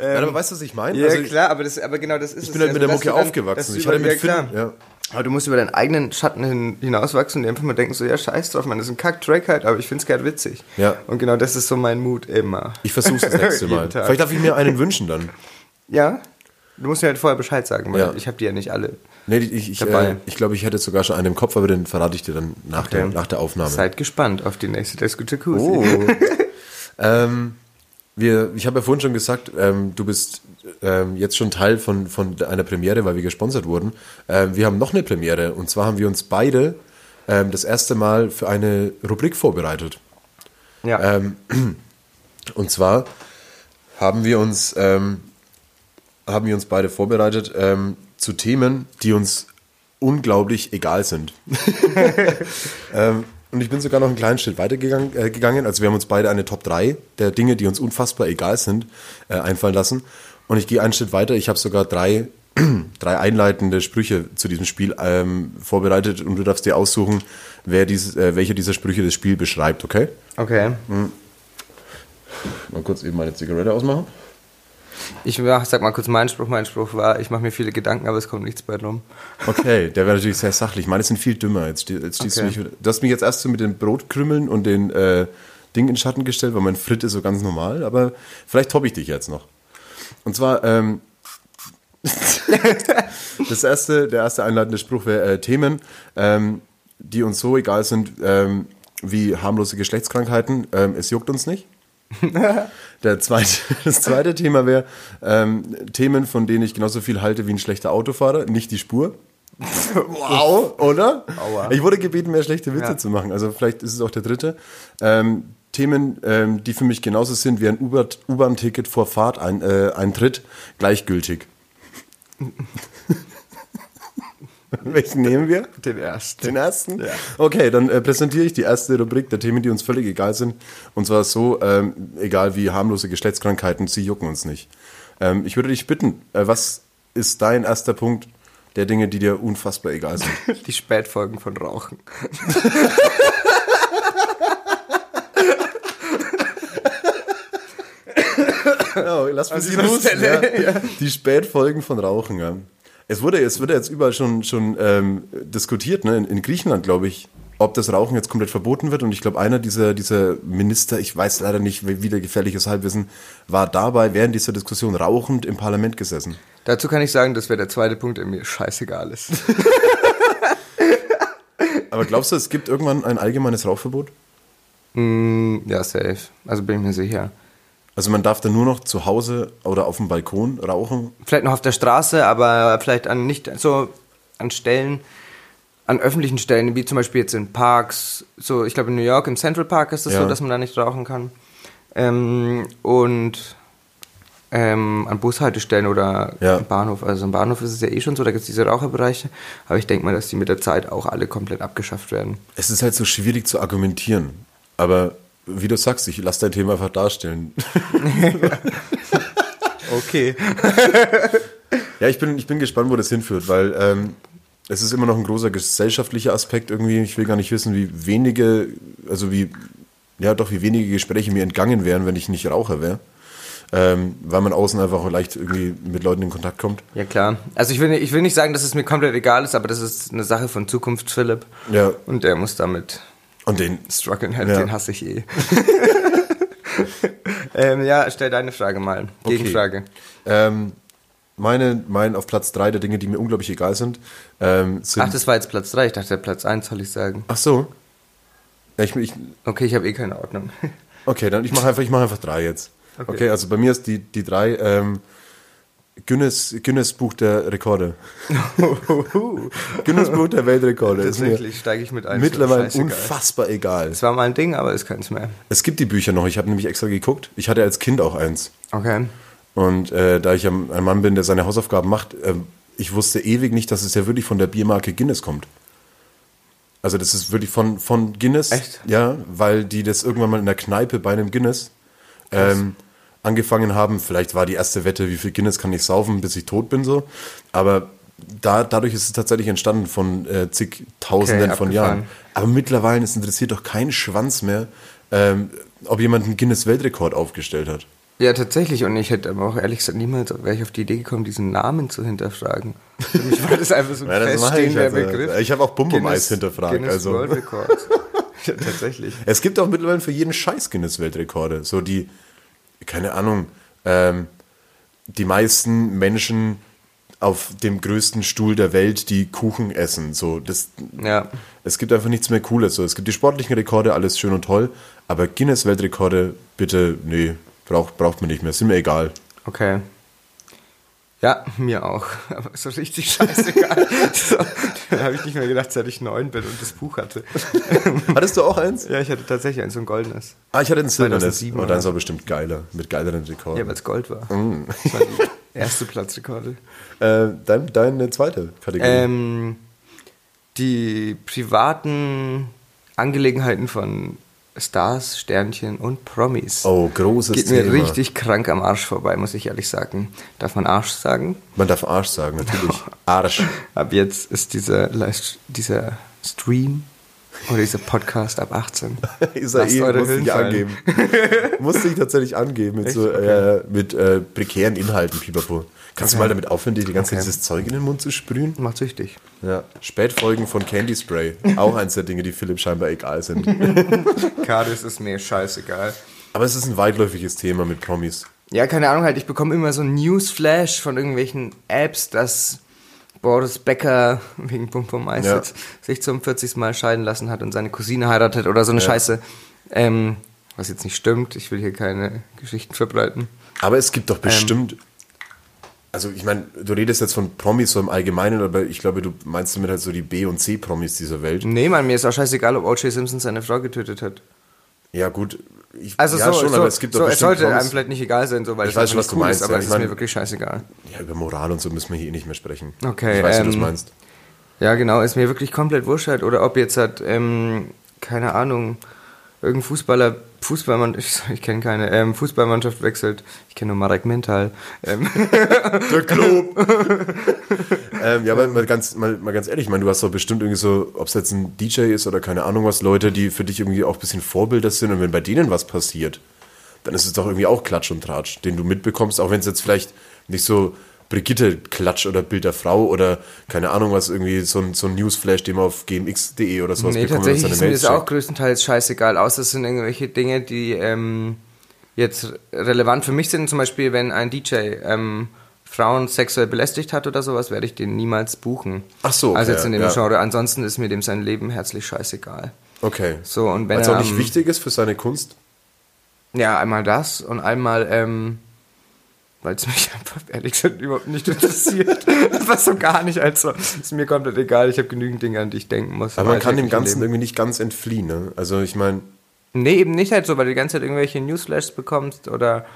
ja, aber weißt du, was ich meine? ja Also, klar, aber, das, aber genau das ist Ich es. bin halt mit der dass Mucke dann- aufgewachsen. Ich hatte mit ja, Finn, ja. Aber du musst über deinen eigenen Schatten hin, hinauswachsen und dir einfach mal denken, so, ja, scheiß drauf, man, das ist ein Kack-Track halt, aber ich find's gerade witzig. Ja. Und genau das ist so mein Mut immer. Ich versuch's das nächste [LAUGHS] Mal. Tag. Vielleicht darf ich mir einen wünschen dann. Ja? Du musst mir halt vorher Bescheid sagen, weil Ja. ich habe die ja nicht alle. Nee, ich, ich, Dabei. äh, ich glaube, ich hätte sogar schon einen im Kopf, aber den verrate ich dir dann nach, der, Okay. nach der Aufnahme. Seid gespannt auf die nächste Disco Jacuzzi. Oh. [LAUGHS] ähm, wir, ich habe ja vorhin schon gesagt, ähm, du bist ähm, jetzt schon Teil von, von einer Premiere, weil wir gesponsert wurden. Ähm, wir haben noch eine Premiere und zwar haben wir uns beide ähm, das erste Mal für eine Rubrik vorbereitet. Ja. Ähm, [CLEARS THROAT] und zwar haben wir uns, haben wir uns beide vorbereitet zu Themen, die uns unglaublich egal sind. [LAUGHS] ähm, und ich bin sogar noch einen kleinen Schritt weitergegangen. Äh, gegangen. Also wir haben uns beide eine Top 3 der Dinge, die uns unfassbar egal sind, äh, einfallen lassen. Und ich gehe einen Schritt weiter. Ich habe sogar drei, [CLEARS THROAT] drei einleitende Sprüche zu diesem Spiel ähm, vorbereitet und du darfst dir aussuchen, wer dieses, äh, welcher dieser Sprüche das Spiel beschreibt, okay? Okay. Mal kurz eben meine Zigarette ausmachen. Ich mach, sag mal kurz meinen Spruch. Mein Spruch war, ich mache mir viele Gedanken, aber es kommt nichts bei rum. Okay, der wäre natürlich sehr sachlich. Meine sind viel dümmer. Jetzt, jetzt stehst Okay. du, mich, du hast mich jetzt erst so mit den Brotkrümmeln und den äh, Ding in den Schatten gestellt, weil mein Frit ist so ganz normal, aber vielleicht toppe ich dich jetzt noch. Und zwar, ähm, [LAUGHS] das erste, der erste einleitende Spruch wäre äh, Themen, ähm, die uns so egal sind ähm, wie harmlose Geschlechtskrankheiten. Ähm, es juckt uns nicht. [LAUGHS] Der zweite, das zweite Thema wäre ähm, Themen, von denen ich genauso viel halte wie ein schlechter Autofahrer, nicht die Spur. [LAUGHS] wow, oder? Aua. Ich wurde gebeten, mehr schlechte Witze Ja. zu machen. Also vielleicht ist es auch der dritte. Ähm, Themen, ähm, die für mich genauso sind wie ein U-Bahn-Ticket vor Fahrt ein, äh, Eintritt, gleichgültig. [LAUGHS] Welchen nehmen wir? Den ersten. Den ersten? Okay, dann äh, präsentiere ich die erste Rubrik der Themen, die uns völlig egal sind. Und zwar so, ähm, egal wie harmlose Geschlechtskrankheiten, sie jucken uns nicht. Ähm, ich würde dich bitten, äh, was ist dein erster Punkt der Dinge, die dir unfassbar egal sind? [LAUGHS] Die Spätfolgen von Rauchen. Ja, [LAUGHS] lass mich dieser Stelle, ja. Die Spätfolgen von Rauchen, ja. Es wurde, es wurde jetzt überall schon, schon ähm, diskutiert, ne? in, in Griechenland, glaube ich, ob das Rauchen jetzt komplett verboten wird. Und ich glaube, einer dieser, dieser Minister, ich weiß leider nicht, wie wieder gefährliches Halbwissen, war dabei während dieser Diskussion rauchend im Parlament gesessen. Dazu kann ich sagen, das wäre der zweite Punkt, der mir scheißegal ist. [LAUGHS] Aber glaubst du, es gibt irgendwann ein allgemeines Rauchverbot? Mm, ja, safe. Also bin ich mir sicher. Also man darf dann nur noch zu Hause oder auf dem Balkon rauchen? Vielleicht noch auf der Straße, aber vielleicht an nicht so an Stellen, an öffentlichen Stellen, wie zum Beispiel jetzt in Parks. So, ich glaube in New York im Central Park ist es Ja. so, dass man da nicht rauchen kann. Ähm, und ähm, an Bushaltestellen oder Ja. im Bahnhof. Also im Bahnhof ist es ja eh schon so, da gibt es diese Raucherbereiche. Aber ich denke mal, dass die mit der Zeit auch alle komplett abgeschafft werden. Es ist halt so schwierig zu argumentieren. Aber wie du sagst, ich lass dein Thema einfach darstellen. [LAUGHS] Okay. Ja, ich bin, ich bin gespannt, wo das hinführt, weil ähm, es ist immer noch ein großer gesellschaftlicher Aspekt irgendwie. Ich will gar nicht wissen, wie wenige, also wie, ja doch, wie wenige Gespräche mir entgangen wären, wenn ich nicht Raucher wäre. Ähm, weil man außen einfach auch leicht irgendwie mit Leuten in Kontakt kommt. Ja, klar. Also ich will, nicht- ich will nicht sagen, dass es mir komplett egal ist, aber das ist eine Sache von Zukunft, Philipp. Ja. Und der muss damit Und den, strugglen, halt, Ja. den hasse ich eh. [LAUGHS] ähm, ja, stell deine Frage mal. Okay. Gegenfrage. ähm, meine, mein auf Platz drei der Dinge, die mir unglaublich egal sind, ähm, sind. Ach, das war jetzt Platz 3. Ich dachte, Platz 1 soll ich sagen. Ach so. Ja, ich, ich, Okay, ich habe eh keine Ordnung. Okay, dann ich mache einfach, ich mache einfach drei jetzt. Okay, Okay. also bei mir ist die, die drei ähm, Guinness, Guinness Buch der Rekorde. Guinness Buch der Weltrekorde. Tatsächlich steige ich mit ein. mittlerweile unfassbar egal. Es war mal ein Ding, aber ist keins mehr. Es gibt die Bücher noch, ich habe nämlich extra geguckt. Ich hatte als Kind auch eins. Okay. Und äh, da ich ein Mann bin, der seine Hausaufgaben macht, äh, ich wusste ewig nicht, dass es ja wirklich von der Biermarke Guinness kommt. Also das ist wirklich von, von Guinness. Echt? Ja, weil die das irgendwann mal in der Kneipe bei einem Guinness ähm, angefangen haben. Vielleicht war die erste Wette, wie viel Guinness kann ich saufen, bis ich tot bin so. Aber da, dadurch ist es tatsächlich entstanden von äh, zigtausenden Okay, von. Jahren. Aber mittlerweile es interessiert doch keinen Schwanz mehr, ähm, ob jemand einen Guinness-Weltrekord aufgestellt hat. Ja, tatsächlich. Und ich hätte aber auch ehrlich gesagt niemals wäre ich auf die Idee gekommen, diesen Namen zu hinterfragen. Für mich war das einfach so ein [LAUGHS] Ja, mache ich feststehender also. Begriff. Ich habe auch Bum Bum Eis Guinness- hinterfragt, Guinness also. World Record. [LAUGHS] ja, tatsächlich. Es gibt auch mittlerweile für jeden Scheiß Guinness-Weltrekorde. So die, keine Ahnung, ähm, die meisten Menschen auf dem größten Stuhl der Welt, die Kuchen essen. So, das, Ja. es gibt einfach nichts mehr Cooles. So, es gibt die sportlichen Rekorde, alles schön und toll, aber Guinness-Weltrekorde, bitte, nee, braucht, braucht man nicht mehr. Sind mir egal. Okay. Ja, mir auch. [LAUGHS] Aber so richtig scheißegal. [LAUGHS] so, dann habe ich nicht mehr gedacht, seit ich neun bin und das Buch hatte. [LAUGHS] Hattest du auch eins? Ja, ich hatte tatsächlich eins, so ein goldenes. Ah, ich hatte ein silbernes. 2007 Aber oder deins war bestimmt geiler, mit geileren Rekorden. Ja, weil es Gold war. Mm. Das war die erste Platzrekorde. äh, dein, deine zweite Kategorie. Ähm, die privaten Angelegenheiten von Stars, Sternchen und Promis. oh, großes Geht Thema. mir richtig krank am Arsch vorbei, muss ich ehrlich sagen. Darf man Arsch sagen? Man darf Arsch sagen, natürlich. [LAUGHS] Arsch. Ab jetzt ist dieser, Live- dieser Stream oder dieser Podcast ab 18. [LAUGHS] Ist er eh, musste Hüllen ich angeben. [LAUGHS] musste ich tatsächlich angeben mit Echt? so äh, mit äh, prekären Inhalten, Pipapo. Kannst du Okay. mal damit aufhören, dir die ganze Okay. dieses Zeug in den Mund zu sprühen? Macht süchtig. Ja. Spätfolgen von Candy Spray. Auch eins der Dinge, die Philipp scheinbar egal sind. [LAUGHS] Kades ist mir scheißegal. Aber es ist ein weitläufiges Thema mit Promis. Ja, keine Ahnung, halt, ich bekomme immer so ein Newsflash von irgendwelchen Apps, dass Boris Becker wegen Pum Pum Eis Ja. sich zum 40. Mal scheiden lassen hat und seine Cousine heiratet oder so eine Scheiße. Ähm, was jetzt nicht stimmt, ich will hier keine Geschichten verbreiten. Aber es gibt doch Ähm. Also ich meine, du redest jetzt von Promis so im Allgemeinen, aber ich glaube, du meinst damit halt so die B- und C-Promis dieser Welt. Nee, Mann, mir ist auch scheißegal, ob O.J. Simpson seine Frau getötet hat. Ja, gut. Ich, Also ja, so, schon, so, aber es gibt doch so es sollte Promis- einem vielleicht nicht egal sein, so, weil Ich es weiß schon, was du cool meinst, ist, aber ja. es ist mir mein- wirklich scheißegal. Ja, über Moral und so müssen wir hier eh nicht mehr sprechen. Okay, Ich weiß, wie du das ähm, meinst. Ja, genau, ist mir wirklich komplett wurscht halt. Oder ob jetzt halt, ähm, keine Ahnung, irgendein Fußballer, Fußballmannschaft, ich, [LAUGHS] kenne keine, ähm, Fußballmannschaft wechselt. Ich kenne nur Marek Mental. Ähm, [LAUGHS] Der Club. [LAUGHS] ähm, ja, aber mal ganz, mal, mal ganz ehrlich, ich meine, du hast doch bestimmt irgendwie so, ob es jetzt ein DJ ist oder keine Ahnung was, Leute, die für dich irgendwie auch ein bisschen Vorbilder sind und wenn bei denen was passiert, dann ist es doch irgendwie auch Klatsch und Tratsch, den du mitbekommst, auch wenn es jetzt vielleicht nicht so Brigitte Klatsch oder Bild der Frau oder keine Ahnung was, irgendwie so ein, so ein Newsflash, den man auf gmx.de oder sowas nee, bekommt. tatsächlich ist mir das auch größtenteils scheißegal, außer es sind irgendwelche Dinge, die ähm, jetzt relevant für mich sind. Zum Beispiel, wenn ein DJ ähm, Frauen sexuell belästigt hat oder sowas, werde ich den niemals buchen. Ach so, okay, Also jetzt in dem ja. Genre. Ansonsten ist mir dem sein Leben herzlich scheißegal. Okay. So, und wenn Weil es auch nicht am- wichtig ist für seine Kunst. Ja, einmal das und einmal, ähm, weil es mich [LAUGHS] einfach ehrlich gesagt überhaupt nicht interessiert. [LAUGHS] Was so gar nicht, also ist mir komplett egal. Ich habe genügend Dinge, an die ich denken muss. Aber man kann dem Ganzen Leben. irgendwie nicht ganz entfliehen, ne? Also ich meine, Nee, eben nicht halt so, weil du die ganze Zeit irgendwelche Newsflashs bekommst oder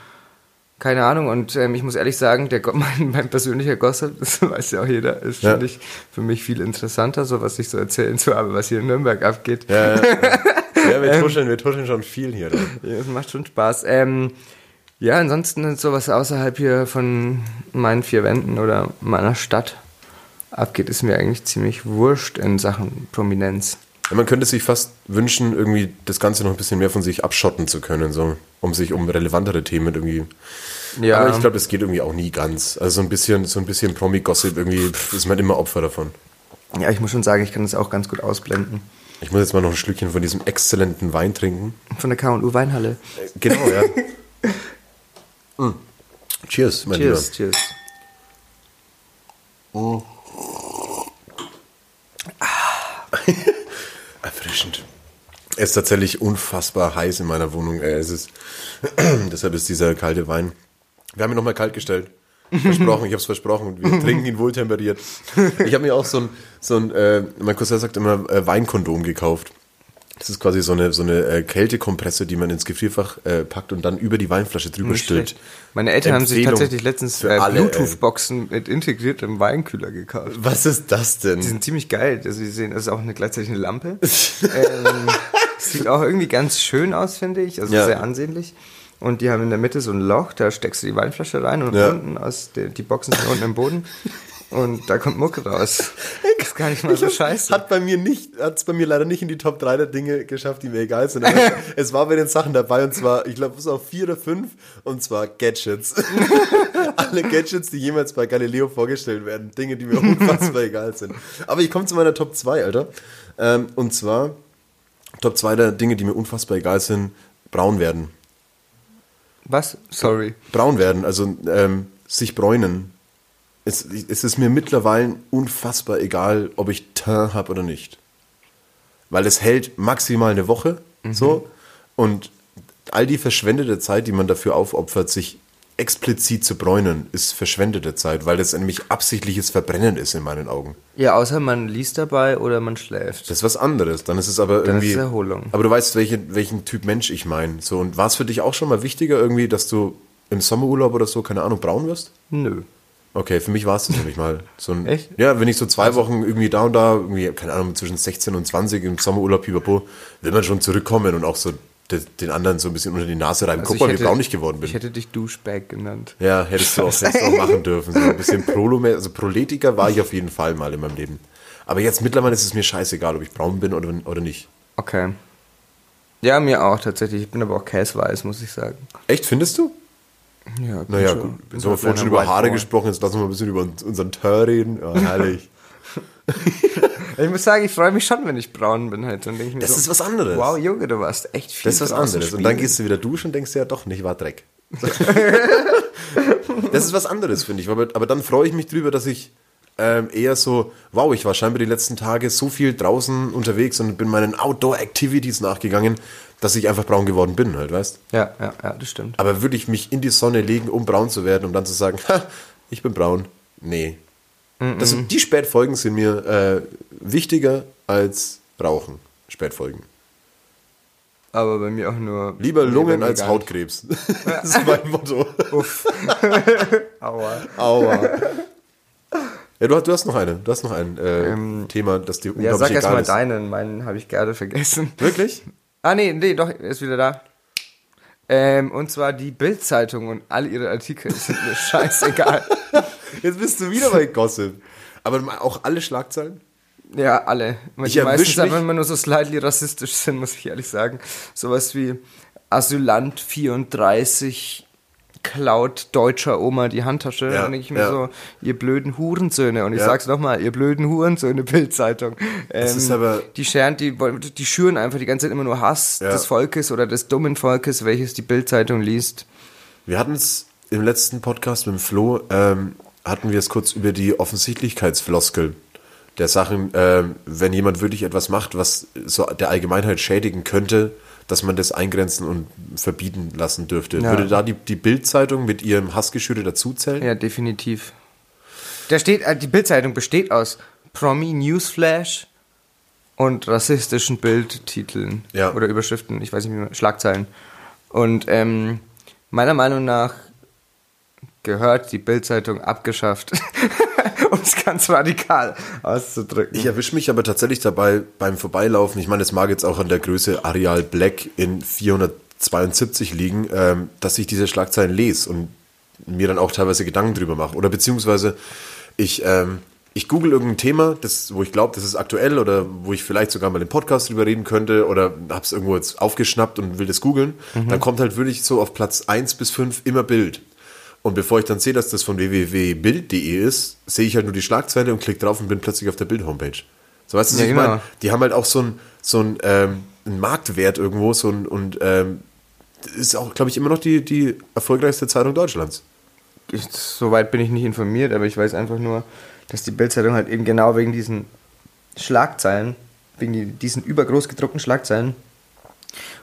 keine Ahnung. Und ähm, ich muss ehrlich sagen, der, [LAUGHS] mein, mein persönlicher Gossip, das weiß ja auch jeder, ist Ja. ich für mich viel interessanter, so was ich so erzählen zu habe, was hier in Nürnberg abgeht. ja, ja, ja, wir, Ähm. tuscheln, wir tuscheln schon viel hier. Dann. Ja, es macht schon Spaß. Ähm, ja, ansonsten ist sowas außerhalb hier von meinen vier Wänden oder meiner Stadt abgeht, ist mir eigentlich ziemlich wurscht in Sachen Prominenz. Ja, man könnte sich fast wünschen, irgendwie das Ganze noch ein bisschen mehr von sich abschotten zu können, so, um sich um relevantere Themen irgendwie. Ja, Aber ich glaube, das geht irgendwie auch nie ganz. Also so ein bisschen, so ein bisschen Promi-Gossip irgendwie pff, ist man immer Opfer davon. ja, ich muss schon sagen, ich kann das auch ganz gut ausblenden. Ich muss jetzt mal noch ein Schlückchen von diesem exzellenten Wein trinken. Von der K&U Weinhalle. Genau, ja. [LAUGHS] Mm. Cheers, mein Cheers, Lieber. cheers. [LAUGHS] Erfrischend. Es ist tatsächlich unfassbar heiß in meiner Wohnung. Äh, Es ist, [CLEARS THROAT] deshalb ist dieser kalte Wein. Wir haben ihn nochmal kalt gestellt. Versprochen, ich habe es versprochen. Wir [LAUGHS] trinken ihn wohltemperiert. Ich habe mir auch so ein, so ein äh, mein Cousin sagt immer, äh, Weinkondom gekauft. Das ist quasi so eine, so eine äh, Kältekompresse, die man ins Gefrierfach äh, packt und dann über die Weinflasche drüber Nicht stülpt. schlecht. Meine Eltern haben sich Empfehlung tatsächlich letztens äh. Bluetooth-Boxen mit integriertem Weinkühler gekauft. Was ist das denn? Die sind ziemlich geil. Also sie sehen, das ist auch eine gleichzeitig eine Lampe. [LAUGHS] ähm, sieht auch irgendwie ganz schön aus, finde ich. Also Ja. sehr ansehnlich. Und die haben in der Mitte so ein Loch, da steckst du die Weinflasche rein und Ja. unten aus der, die Boxen sind unten im Boden. Und da kommt Mucke raus. Ist gar nicht mal so scheiße. Hat bei mir nicht, hat es bei mir leider nicht in die Top 3 der Dinge geschafft, die mir egal sind. Aber [LAUGHS] es war bei den Sachen dabei und zwar, ich glaube, es war auf 4 oder 5 und zwar Gadgets. [LAUGHS] Alle Gadgets, die jemals bei Galileo vorgestellt werden. Dinge, die mir unfassbar egal sind. Aber ich komme zu meiner Top 2, Alter. Ähm, und zwar, Top 2 der Dinge, die mir unfassbar egal sind, braun werden. Was? Sorry. braun werden, also ähm, sich bräunen. Es, es ist mir mittlerweile unfassbar egal, ob ich Teint habe oder nicht. Weil es hält maximal eine Woche so und all die verschwendete Zeit, die man dafür aufopfert, sich explizit zu bräunen, ist verschwendete Zeit, weil das nämlich absichtliches Verbrennen ist in meinen Augen. Ja, außer man liest dabei oder man schläft. Das ist was anderes. Dann ist es aber Dann ist irgendwie. Erholung. Aber du weißt, welche, welchen Typ Mensch ich meine. So, und war es für dich auch schon mal wichtiger, irgendwie, dass du im Sommerurlaub oder so, keine Ahnung, braun wirst? Nö. Okay, für mich war es das nämlich mal. So ein, Echt? Ja, wenn ich so zwei Wochen irgendwie da und da, irgendwie, keine Ahnung, zwischen 16 und 20 im Sommerurlaub, pipapo, will man schon zurückkommen und auch so de, den anderen so ein bisschen unter die Nase reiben. Also Guck mal, wie braun ich geworden bin. Ich hätte dich Douchebag genannt. ja, hättest du auch, hättest du auch machen dürfen. So ein bisschen Prolo, also Proletiker war ich auf jeden Fall mal in meinem Leben. Aber jetzt mittlerweile ist es mir scheißegal, ob ich braun bin oder, oder nicht. Okay. Ja, mir auch tatsächlich. Ich bin aber auch käseweiß, muss ich sagen. Echt, findest du? Ja, Naja, gut. Jetzt haben wir so vorhin schon über Haare Boy. gesprochen, jetzt lassen wir mal ein bisschen über unseren Tör reden. Ja, herrlich. [LAUGHS] Ich muss sagen, ich freue mich schon, wenn ich braun bin halt. Dann denke ich mir Das so, ist was anderes. Wow, Junge, du warst echt viel Das ist was anderes. Und dann spielen. gehst du wieder duschen und denkst dir ja doch nicht, war Dreck. [LAUGHS] das ist was anderes, finde ich. Aber, aber dann freue ich mich drüber, dass ich ähm, eher so, wow, ich war scheinbar die letzten Tage so viel draußen unterwegs und bin meinen Outdoor-Activities nachgegangen, dass ich einfach braun geworden bin, halt, weißt Ja, ja, ja, das stimmt. Aber würde ich mich in die Sonne legen, um braun zu werden, um dann zu sagen, ha, ich bin braun? Nee. Das sind, die Spätfolgen sind mir äh, wichtiger als Rauchen. Spätfolgen. Aber bei mir auch nur. Lieber Lungen als. Hautkrebs. [LAUGHS] Das ist mein Motto. Uff. [LAUGHS] Aua. Aua. Ja, du, hast- du hast noch eine. Du hast noch ein äh, Ähm, Thema, das dir Ja, unglaublich sag erst egal mal ist. deinen. Meinen habe ich gerade vergessen. Wirklich? Ah, nee, nee, doch, er ist wieder da. Ähm, und zwar die Bild-Zeitung und all ihre Artikel sind mir [LAUGHS] scheißegal. Jetzt bist du wieder bei Gossip. Aber auch alle Schlagzeilen? Ja, alle. Ich die einfach mich- immer nur so slightly rassistisch sind, muss ich ehrlich sagen. Sowas wie Asylant 34 klaut deutscher Oma die Handtasche. Ja, dann denke ich mir ja. so, ihr blöden Hurensöhne. Und ich Ja. sag's nochmal, ihr blöden Hurensöhne, [LAUGHS] Bildzeitung. Ähm, die scheren, die, die schüren einfach die ganze Zeit immer nur Hass Ja. des Volkes oder des dummen Volkes, welches die Bildzeitung liest. Wir hatten es im letzten Podcast mit dem Flo, ähm, hatten wir es kurz über die Offensichtlichkeitsfloskel der Sachen, ähm, wenn jemand wirklich etwas macht, was so der Allgemeinheit schädigen könnte, dass man das eingrenzen und verbieten lassen dürfte. Ja. Würde da die, die Bild-Zeitung mit ihrem Hassgeschüre dazuzählen? Ja, definitiv. Da steht, äh, die Bildzeitung besteht aus Promi Newsflash und rassistischen Bildtiteln Ja. oder Überschriften, ich weiß nicht, wie man, Schlagzeilen. Und ähm, meiner Meinung nach gehört die Bildzeitung abgeschafft, [LAUGHS] um es ganz radikal auszudrücken. Ich erwische mich aber tatsächlich dabei beim Vorbeilaufen. Ich meine, es mag jetzt auch an der Größe Areal Black in 472 liegen, ähm, dass ich diese Schlagzeilen lese und mir dann auch teilweise Gedanken drüber mache. Oder beziehungsweise ich, ähm, ich google irgendein Thema, das, wo ich glaube, das ist aktuell oder wo ich vielleicht sogar mal im Podcast drüber reden könnte oder habe es irgendwo jetzt aufgeschnappt und will das googeln. Dann kommt halt wirklich so auf Platz 1 bis 5 immer Bild. Und bevor ich dann sehe, dass das von www.bild.de ist, sehe ich halt nur die Schlagzeile und klicke drauf und bin plötzlich auf der Bild-Homepage. So weißt du, was Ja, ich genau. meine? Die haben halt auch so einen so einen, ähm, Marktwert irgendwo so ein, und ähm, ist auch, glaube ich, immer noch die, die erfolgreichste Zeitung Deutschlands. ich, soweit bin ich nicht informiert, aber ich weiß einfach nur, dass die Bildzeitung halt eben genau wegen diesen Schlagzeilen, wegen die, diesen übergroß gedruckten Schlagzeilen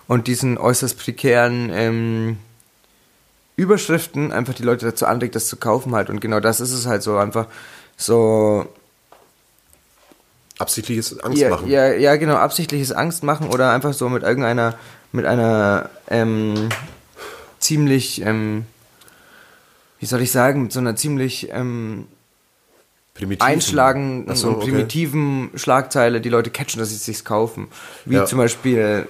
und diesen äußerst prekären ähm, Überschriften einfach die Leute dazu anregt, das zu kaufen halt. Und genau das ist es halt so einfach so absichtliches Angst ja, machen. Ja, ja, genau, absichtliches Angst machen oder einfach so mit irgendeiner, mit einer ähm, ziemlich, ähm, wie soll ich sagen, mit so einer ziemlich ähm, Primitiven. einschlagen Ach so, und okay. primitiven Schlagzeile die Leute catchen, dass sie es sich kaufen. Wie Ja. zum Beispiel,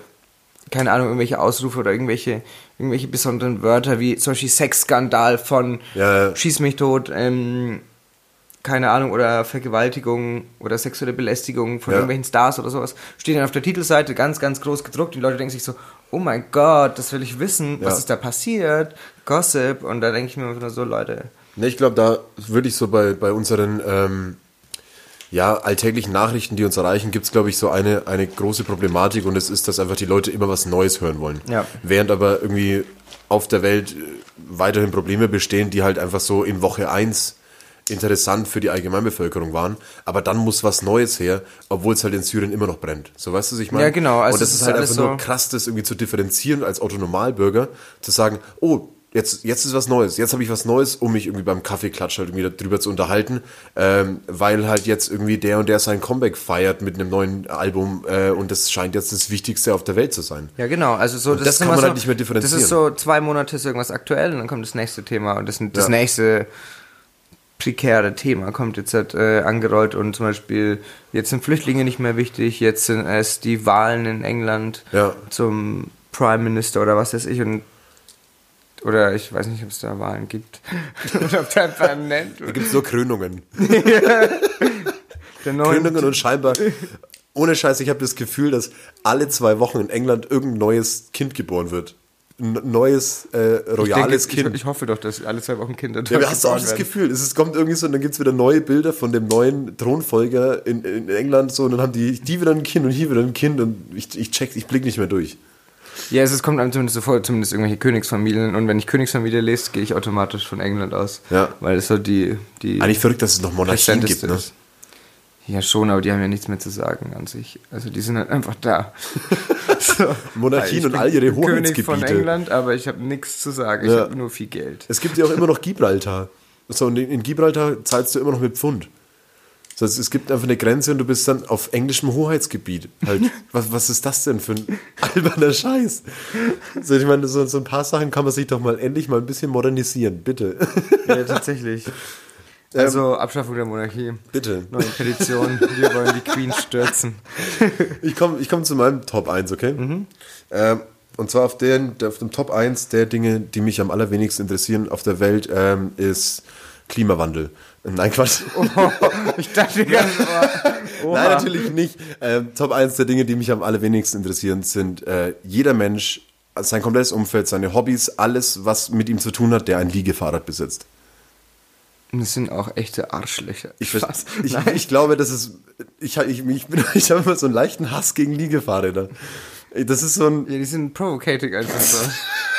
keine Ahnung, irgendwelche Ausrufe oder irgendwelche, irgendwelche besonderen Wörter, wie zum Beispiel Sexskandal von Ja, ja. Schieß mich tot, ähm, keine Ahnung, oder Vergewaltigung oder sexuelle Belästigung von Ja. irgendwelchen Stars oder sowas, steht dann auf der Titelseite ganz, ganz groß gedruckt. Die Leute denken sich so, oh mein Gott, das will ich wissen, was ist da passiert? Gossip. Und da denke ich mir nur so, Leute, Ne, ich glaube, da würde ich so bei, bei unseren ähm, ja, alltäglichen Nachrichten, die uns erreichen, gibt es, glaube ich, so eine, eine große Problematik und es ist, dass einfach die Leute immer was Neues hören wollen. Ja. Während aber irgendwie auf der Welt äh, weiterhin Probleme bestehen, die halt einfach so in Woche 1 interessant für die Allgemeinbevölkerung waren, aber dann muss was Neues her, obwohl es halt in Syrien immer noch brennt. So weißt du, was ich meine? Ja, genau, also und das ist halt einfach nur so- krass, das irgendwie zu differenzieren als Autonomalbürger, zu sagen, oh, jetzt, jetzt ist was Neues, jetzt habe ich was Neues, um mich irgendwie beim Kaffeeklatsch halt irgendwie darüber zu unterhalten, ähm, weil halt jetzt irgendwie der und der sein Comeback feiert mit einem neuen Album äh, und das scheint jetzt das Wichtigste auf der Welt zu sein. Ja, genau. Also so, das, das kann man so, halt nicht mehr differenzieren. Das ist so zwei Monate ist irgendwas aktuell und dann kommt das nächste Thema und das, das Ja. nächste prekäre Thema kommt jetzt halt äh, angerollt und zum Beispiel jetzt sind Flüchtlinge nicht mehr wichtig, jetzt sind es die Wahlen in England Ja. zum Prime Minister oder was weiß ich und oder ich weiß nicht, ob es da Wahlen gibt. [LAUGHS] oder ob der permanent Da gibt es nur Krönungen. [LAUGHS] Krönungen und scheinbar, ohne Scheiß, ich habe das Gefühl, dass alle zwei Wochen in England irgendein neues Kind geboren wird. Ein neues, äh, ich, royales denke, Kind. ich, ich hoffe doch, dass alle zwei Wochen Kinder Ja, dort aber hast du auch das werden. Gefühl, es ist, kommt irgendwie so, und dann gibt es wieder neue Bilder von dem neuen Thronfolger in, in England, so, und dann haben die, die wieder ein Kind und hier wieder ein Kind, und ich, ich check, ich blick nicht mehr durch. Ja, es kommt einem zumindest so vor, zumindest irgendwelche Königsfamilien. Und wenn ich Königsfamilie lese, gehe ich automatisch von England aus. Ja. Weil es so die. die Eigentlich verrückt, dass es noch Monarchien gibt, ne? ist. Ja, schon, aber die haben ja nichts mehr zu sagen an sich. Also die sind halt einfach da. [LAUGHS] so. Monarchien Ich und bin all ihre König von Hoheitsgebiete. England, aber ich habe nichts zu sagen. Ich Ja. habe nur viel Geld. Es gibt ja auch immer noch Gibraltar. So, und in Gibraltar zahlst du immer noch mit Pfund. Das heißt, es gibt einfach eine Grenze und du bist dann auf englischem Hoheitsgebiet. Halt, [LAUGHS] was, was ist das denn für ein [LAUGHS] alberner Scheiß? So, ich meine, so, so ein paar Sachen kann man sich doch mal endlich mal ein bisschen modernisieren, bitte. Ja, tatsächlich. [LAUGHS] Also Abschaffung der Monarchie. Bitte. Neue Petition. Wir wollen die Queen stürzen. Ich komme ich komm zu meinem Top 1, okay? Ähm, und zwar auf, den, auf dem Top 1 der Dinge, die mich am allerwenigsten interessieren auf der Welt, ähm, ist Klimawandel. Nein, Quatsch. Ich dachte ganz, oh, Nein, natürlich nicht. Ähm, Top 1 der Dinge, die mich am allerwenigsten interessieren, sind äh, jeder Mensch, sein komplettes Umfeld, seine Hobbys, alles, was mit ihm zu tun hat, der ein Liegefahrrad besitzt. Das sind auch echte Arschlöcher. Ich, ich, ich glaube, das ist. Ich, ich, ich, bin- [LAUGHS] ich habe immer so einen leichten Hass gegen Liegefahrräder. Das ist so ein. Ja, die sind provocating einfach so.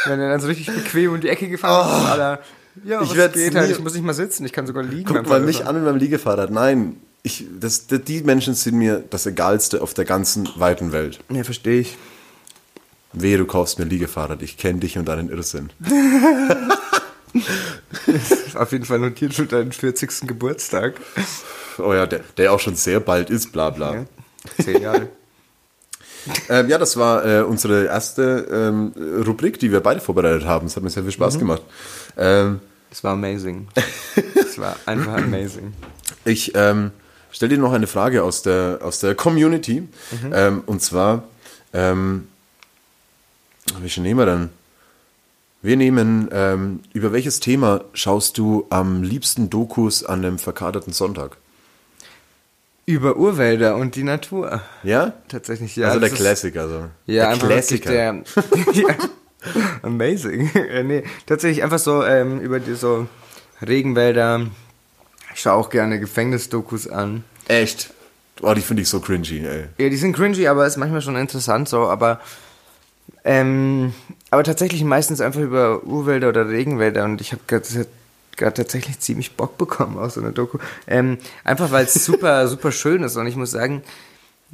Wenn er dann so richtig bequem um die Ecke gefahren ist, Alter. Ja. Ich was werd's geht halt? Ich muss nicht mal sitzen, ich kann sogar liegen. Guck beim mal mich Fahrradfahren. an mit meinem Liegefahrrad. Nein, ich, das, die Menschen sind mir das Egalste auf der ganzen weiten Welt. Ja, verstehe ich. Wehe, du kaufst mir Liegefahrrad. Ich kenne dich und deinen Irrsinn. [LAUGHS] [LAUGHS] Auf jeden Fall notiert für deinen 40. Geburtstag. Oh ja, der, der auch schon sehr bald ist, bla bla. Ja. Zehn Jahre. [LAUGHS] Ähm, ja, das war äh, unsere erste ähm, Rubrik, die wir beide vorbereitet haben. Es hat mir sehr viel Mhm. Spaß gemacht. Ähm, Das war amazing. Das war einfach amazing. ich ähm, stelle dir noch eine Frage aus der, aus der Community. Mhm. Ähm, und zwar, ähm, welche nehmen wir dann? Wir nehmen, ähm, über welches Thema schaust du am liebsten Dokus an einem verkaterten Sonntag? Über Urwälder und die Natur. Ja? Tatsächlich, ja. also der Klassiker. So. Ja, der Klassiker. der. [LAUGHS] ja. [LAUGHS] Amazing. ja, [LAUGHS] nee, tatsächlich einfach so ähm, über die so Regenwälder. Ich schaue auch gerne Gefängnisdokus an. Echt? Oh, die finde ich so cringy, ey. Ja, die sind cringy, aber ist manchmal schon interessant so, aber ähm, aber tatsächlich meistens einfach über Urwälder oder Regenwälder und ich habe gerade tatsächlich ziemlich Bock bekommen aus so einer Doku. Ähm, einfach weil es super, [LAUGHS] super schön ist und ich muss sagen,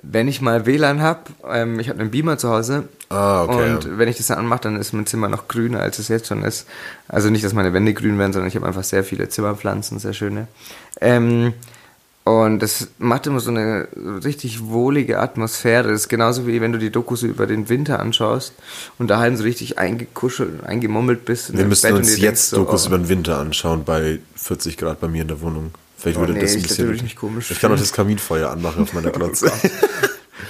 wenn ich mal WLAN habe, ähm, ich habe einen Beamer zu Hause Ah, okay. und wenn ich das dann anmache, dann ist mein Zimmer noch grüner, als es jetzt schon ist. Also nicht, dass meine Wände grün werden, sondern ich habe einfach sehr viele Zimmerpflanzen, sehr schöne. Ähm, Und das macht immer so eine richtig wohlige Atmosphäre. Das ist genauso wie wenn du die Dokus über den Winter anschaust und daheim so richtig eingekuschelt, eingemummelt bist. Wir müssen uns jetzt so, Dokus oh, über den Winter anschauen bei 40 Grad bei mir in der Wohnung. Vielleicht Oh, würde nee, das ein ich bisschen. glaub, ich nicht komisch ich kann auch das Kaminfeuer anmachen auf meiner [LAUGHS] Glotze. [LAUGHS]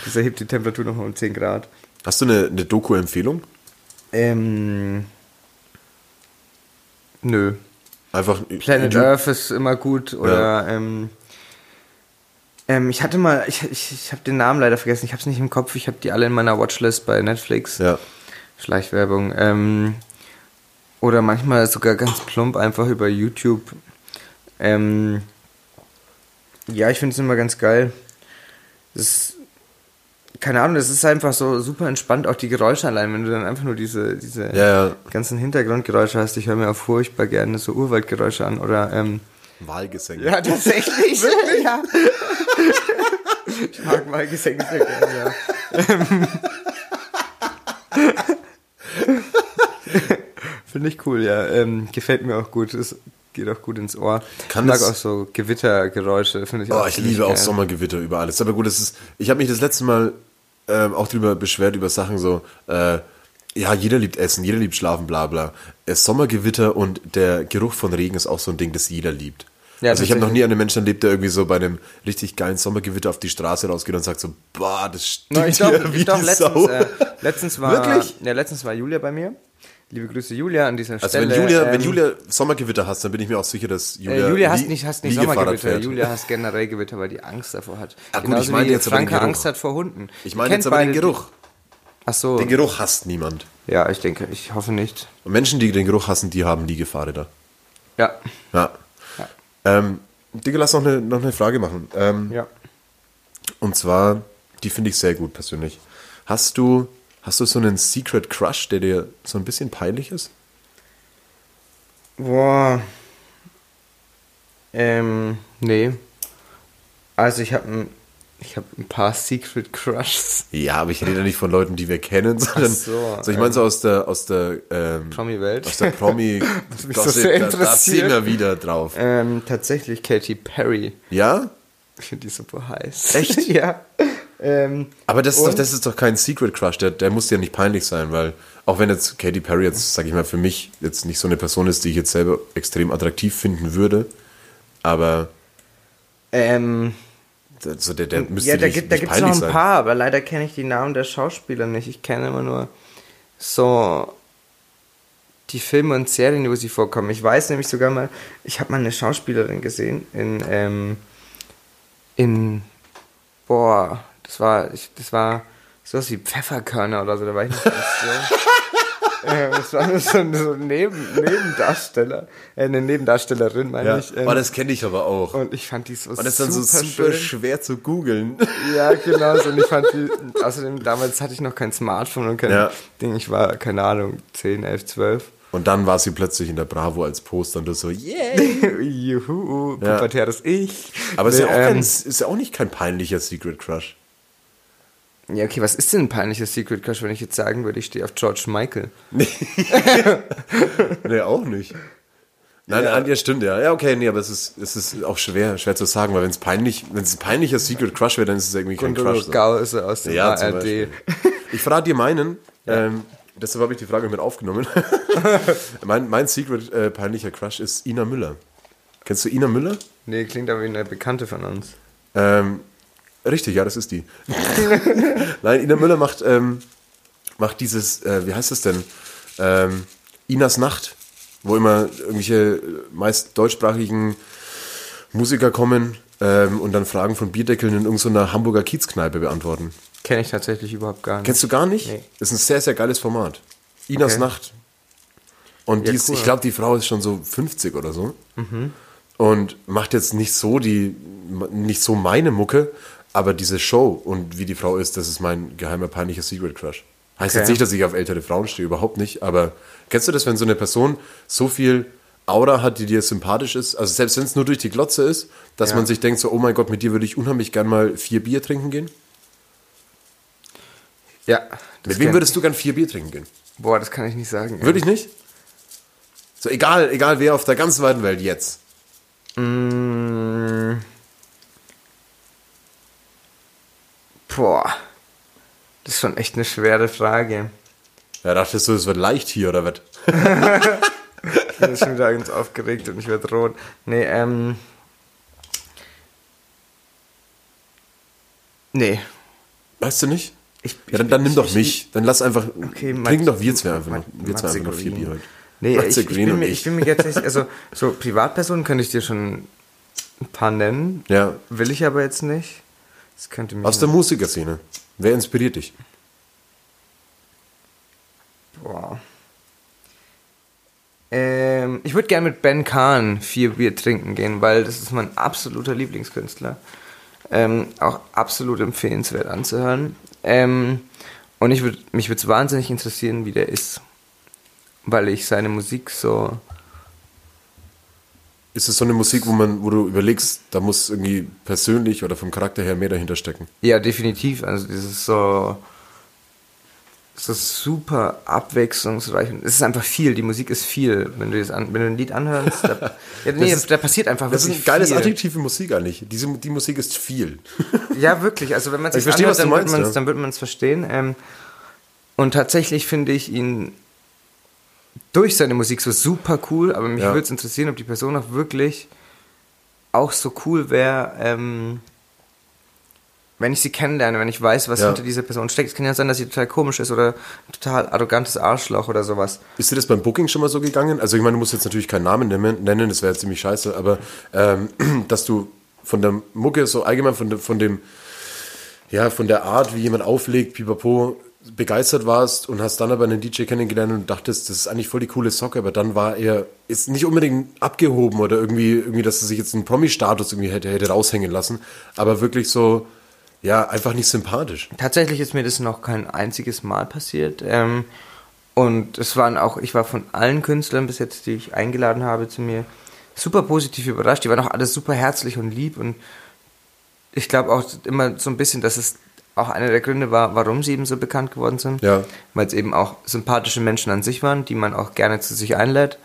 Das erhebt die Temperatur nochmal um 10 Grad. Hast du eine, eine Doku-Empfehlung? Ähm. Nö. Einfach. Planet du, Earth ist immer gut oder ähm, ähm, ich hatte mal, ich, ich, ich habe den Namen leider vergessen, ich habe es nicht im Kopf, ich habe die alle in meiner Watchlist bei Netflix. Ja. Schleichwerbung. Ähm, oder manchmal sogar ganz plump einfach über YouTube. Ähm, ja, ich finde es immer ganz geil. Das ist, keine Ahnung, das ist einfach so super entspannt, auch die Geräusche allein, wenn du dann einfach nur diese, diese Ja, ja. ganzen Hintergrundgeräusche hast. Ich höre mir auch furchtbar gerne so Urwaldgeräusche an oder ähm, Wahlgesänge. ja, tatsächlich. [LAUGHS] ja. Ich mag mal Gesänge sehr gerne, ja. [LAUGHS] [LAUGHS] Finde ich cool, ja. Ähm, gefällt mir auch gut. Es geht auch gut ins Ohr. Kann ich mag das- auch so Gewittergeräusche, finde ich Oh, auch ich liebe auch geil. Sommergewitter über alles. Aber gut, das ist. Ich habe mich das letzte Mal ähm, auch drüber beschwert über Sachen so. Äh, ja, jeder liebt Essen, jeder liebt Schlafen, bla bla. Äh, Sommergewitter und der Geruch von Regen ist auch so ein Ding, das jeder liebt. Ja, also ich habe noch nie einen Menschen erlebt, der irgendwie so bei einem richtig geilen Sommergewitter auf die Straße rausgeht und sagt so, boah, das stinkt No, ich glaube, hier wie ich glaub, die letztens, Sau. äh, letztens war Wirklich? Ja, letztens war Julia bei mir. Liebe Grüße Julia an dieser Also Stelle. wenn Julia, wenn Ähm, Julia Sommergewitter hast, dann bin ich mir auch sicher, dass Julia, Julia, Julia hasst Lie- nicht, hasst nicht Sommergewitter. Julia hasst generell Gewitter, weil die Angst davor hat. Ah, gut, Genauso ich meine jetzt aber den Franka. Angst hat vor Hunden. Ich meine jetzt aber den Geruch. Ach so. Den Geruch hasst niemand. Ja, ich denke, ich hoffe nicht. Und Menschen, die den Geruch hassen, die haben Liegefahrräder. Ja. Ja. Ja. Ähm, Digga, lass noch eine, noch eine Frage machen. Ähm, Ja. Und zwar, die finde ich sehr gut persönlich. Hast du, hast du so einen Secret Crush, der dir so ein bisschen peinlich ist? Boah. Ähm, nee. Also ich habe ein, ich habe ein paar Secret Crushs. Ja, aber ich rede nicht von Leuten, die wir kennen, sondern so, so, ich meine so aus der aus der ähm, Promi-Welt. aus der Promi [LAUGHS] mich so sehr da, da sind wir wieder drauf. Ähm, tatsächlich Katy Perry. Ja? Ich finde die super heiß. Echt? [LAUGHS] ja. Ähm, Aber das ist, doch, das ist doch kein Secret Crush, der, der muss ja nicht peinlich sein, weil auch wenn jetzt Katy Perry jetzt, sag ich mal, für mich jetzt nicht so eine Person ist, die ich jetzt selber extrem attraktiv finden würde, aber ähm, also der, der müsste ja, da nicht, gibt da nicht gibt's noch ein sein. paar, aber leider kenne ich die Namen der Schauspieler nicht. Ich kenne immer nur so die Filme und Serien, wo sie vorkommen. Ich weiß nämlich sogar mal, ich habe mal eine Schauspielerin gesehen in ähm, in boah, das war ich, das war sowas wie Pfefferkörner oder so, da war ich nicht ganz so. [LAUGHS] Ähm, das war nur so, so ein Neben, Nebendarsteller, äh, eine Nebendarstellerin, meine Ja. ich. ähm, oh, das kenne ich aber auch. Und, und ich fand die so das ist dann so super schön. schwer zu googeln. Ja, genau. So. Und ich fand die, außerdem, damals hatte ich noch kein Smartphone und kein Ja. Ding. Ich war, keine Ahnung, 10, 11, 12. Und dann war sie plötzlich in der Bravo als Poster und du so, yeah. [LAUGHS] Juhu, Ja. pubertäres Ich. Aber ist, Nee, ja auch kein, ähm, ist ja auch nicht kein peinlicher Secret Crush. Ja, okay, was ist denn ein peinlicher Secret Crush, wenn ich jetzt sagen würde, ich stehe auf George Michael? [LAUGHS] Nee, auch nicht. Nein, Ja. ja. ja, stimmt, ja. Ja, okay, nee, aber es ist, es ist auch schwer, schwer zu sagen, weil wenn es peinlich, wenn es ein peinlicher Secret Crush wäre, dann ist es irgendwie kein Gundolo Crush. So. Gau ist er aus dem Ja, ARD. [LAUGHS] Ich verrate dir meinen, ähm, deshalb habe ich die Frage mit aufgenommen. [LAUGHS] mein, mein Secret äh, peinlicher Crush ist Ina Müller. Kennst du Ina Müller? Nee, klingt aber wie eine Bekannte von uns. Ähm, richtig, ja, das ist die. [LAUGHS] Nein, Ina Müller macht, ähm, macht dieses, äh, wie heißt das denn? Ähm, Inas Nacht, wo immer irgendwelche meist deutschsprachigen Musiker kommen ähm, und dann Fragen von Bierdeckeln in irgendeiner Hamburger Kiezkneipe beantworten. Kenne ich tatsächlich überhaupt gar nicht. Kennst du gar nicht? Nee. Das ist ein sehr, sehr geiles Format. Inas Okay. Nacht. Und Ja, die ist, cool. ich glaube, die Frau ist schon so 50 oder so. Und macht jetzt nicht so die, nicht so meine Mucke, aber diese Show und wie die Frau ist, das ist mein geheimer peinlicher Secret Crush. Heißt Okay. jetzt nicht, dass ich auf ältere Frauen stehe, überhaupt nicht, aber kennst du das, wenn so eine Person so viel Aura hat, die dir sympathisch ist, also selbst wenn es nur durch die Glotze ist, dass Ja. man sich denkt so, oh mein Gott, mit dir würde ich unheimlich gern mal vier Bier trinken gehen? Ja. mit wem würdest du gern vier Bier trinken gehen? Boah, das kann ich nicht sagen. Würde ich nicht? So, egal, egal wer auf der ganzen weiten Welt jetzt. Mm, Boah. Das ist schon echt eine schwere Frage. Ja, dachtest du, es wird leicht hier oder was? [LAUGHS] Ich bin schon wieder ganz aufgeregt und ich werde rot. Nee, ähm. Nee. Weißt du nicht? Ich, Ja, dann, dann nimm doch mich. Dann lass einfach. Okay, trinken doch wir zwei einfach noch. Wir zwei einfach noch vier. Bier heute. Nee, Matze ich, ich, bin mir, ich. ich bin mir jetzt nicht, also so Privatpersonen könnte ich dir schon ein paar nennen. Ja. Will ich aber jetzt nicht. Das könnte mich. Aus der Musikerszene. Wer inspiriert dich? Boah. Ähm, ich würde gerne mit Ben Kahn vier Bier trinken gehen, weil das ist mein absoluter Lieblingskünstler. Ähm, auch absolut empfehlenswert anzuhören. Ähm, und ich würd, mich würde es wahnsinnig interessieren, wie der ist. Weil ich seine Musik so. Ist es so eine Musik, wo man, wo du überlegst, da muss irgendwie persönlich oder vom Charakter her mehr dahinter stecken? Ja, definitiv. Also dieses so. Es ist super abwechslungsreich. Und es ist einfach viel. Die Musik ist viel. Wenn du, an, wenn du ein Lied anhörst, da, [LAUGHS] ja, nee, ist- da passiert einfach Das ist wirklich ein geiles viel. Adjektiv für Musik eigentlich. Diese, die Musik ist viel. [LAUGHS] Ja, wirklich. Also wenn man was anhört, dann meinst, ja. dann wird man es verstehen. Ähm, und tatsächlich finde ich ihn durch seine Musik so super cool, aber mich Ja. würde es interessieren, ob die Person auch wirklich auch so cool wäre, ähm, wenn ich sie kennenlerne, wenn ich weiß, was Ja. hinter dieser Person steckt. Es kann ja sein, dass sie total komisch ist oder ein total arrogantes Arschloch oder sowas. Ist dir das beim Booking schon mal so gegangen? Also ich meine, du musst jetzt natürlich keinen Namen nennen, das wäre ziemlich scheiße, aber ähm, [CLEARS THROAT] dass du von der Mucke so allgemein von, de, von dem, ja, von der Art, wie jemand auflegt, pipapo, begeistert warst und hast dann aber einen DJ kennengelernt und dachtest, das ist eigentlich voll die coole Socke, aber dann war er, ist nicht unbedingt abgehoben oder irgendwie, irgendwie, dass er sich jetzt einen Promi-Status irgendwie hätte, hätte raushängen lassen, aber wirklich so, ja, einfach nicht sympathisch. Tatsächlich ist mir das noch kein einziges Mal passiert. Ähm, und es waren auch, ich war von allen Künstlern bis jetzt, die ich eingeladen habe zu mir, super positiv überrascht. Die waren auch alle super herzlich und lieb. Und ich glaube auch immer so ein bisschen, dass es auch einer der Gründe war, warum sie eben so bekannt geworden sind. Ja. Weil es eben auch sympathische Menschen an sich waren, die man auch gerne zu sich einlädt.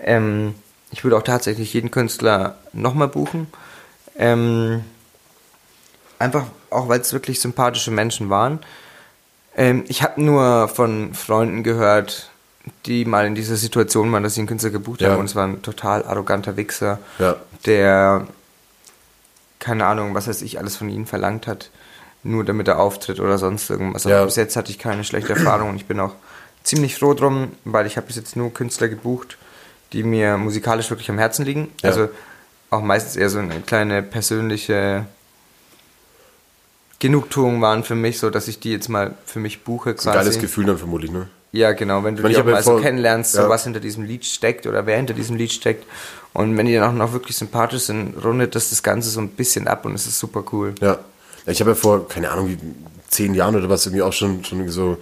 Ähm, ich würde auch tatsächlich jeden Künstler nochmal buchen. Ähm, einfach auch, weil es wirklich sympathische Menschen waren. Ähm, ich habe nur von Freunden gehört, die mal in dieser Situation waren, dass sie einen Künstler gebucht Ja. haben und es war ein total arroganter Wichser, Ja. der keine Ahnung, was weiß ich, alles von ihnen verlangt hat, nur damit er auftritt oder sonst irgendwas. Aber Ja. bis jetzt hatte ich keine schlechte Erfahrung und ich bin auch ziemlich froh drum, weil ich habe bis jetzt nur Künstler gebucht, die mir musikalisch wirklich am Herzen liegen. Ja. Also auch meistens eher so eine kleine persönliche Genugtuung waren für mich, so dass ich die jetzt mal für mich buche ist ein quasi. geiles Gefühl dann vermutlich, ne? Ja, genau, wenn du Ich die auch mal so vor- kennenlernst, so ja. was hinter diesem Lied steckt oder wer hinter diesem Lied steckt. Und wenn die dann auch noch wirklich sympathisch sind, rundet das das Ganze so ein bisschen ab und es ist super cool. Ja. Ich habe ja vor, keine Ahnung, wie zehn Jahren oder was irgendwie auch schon, schon so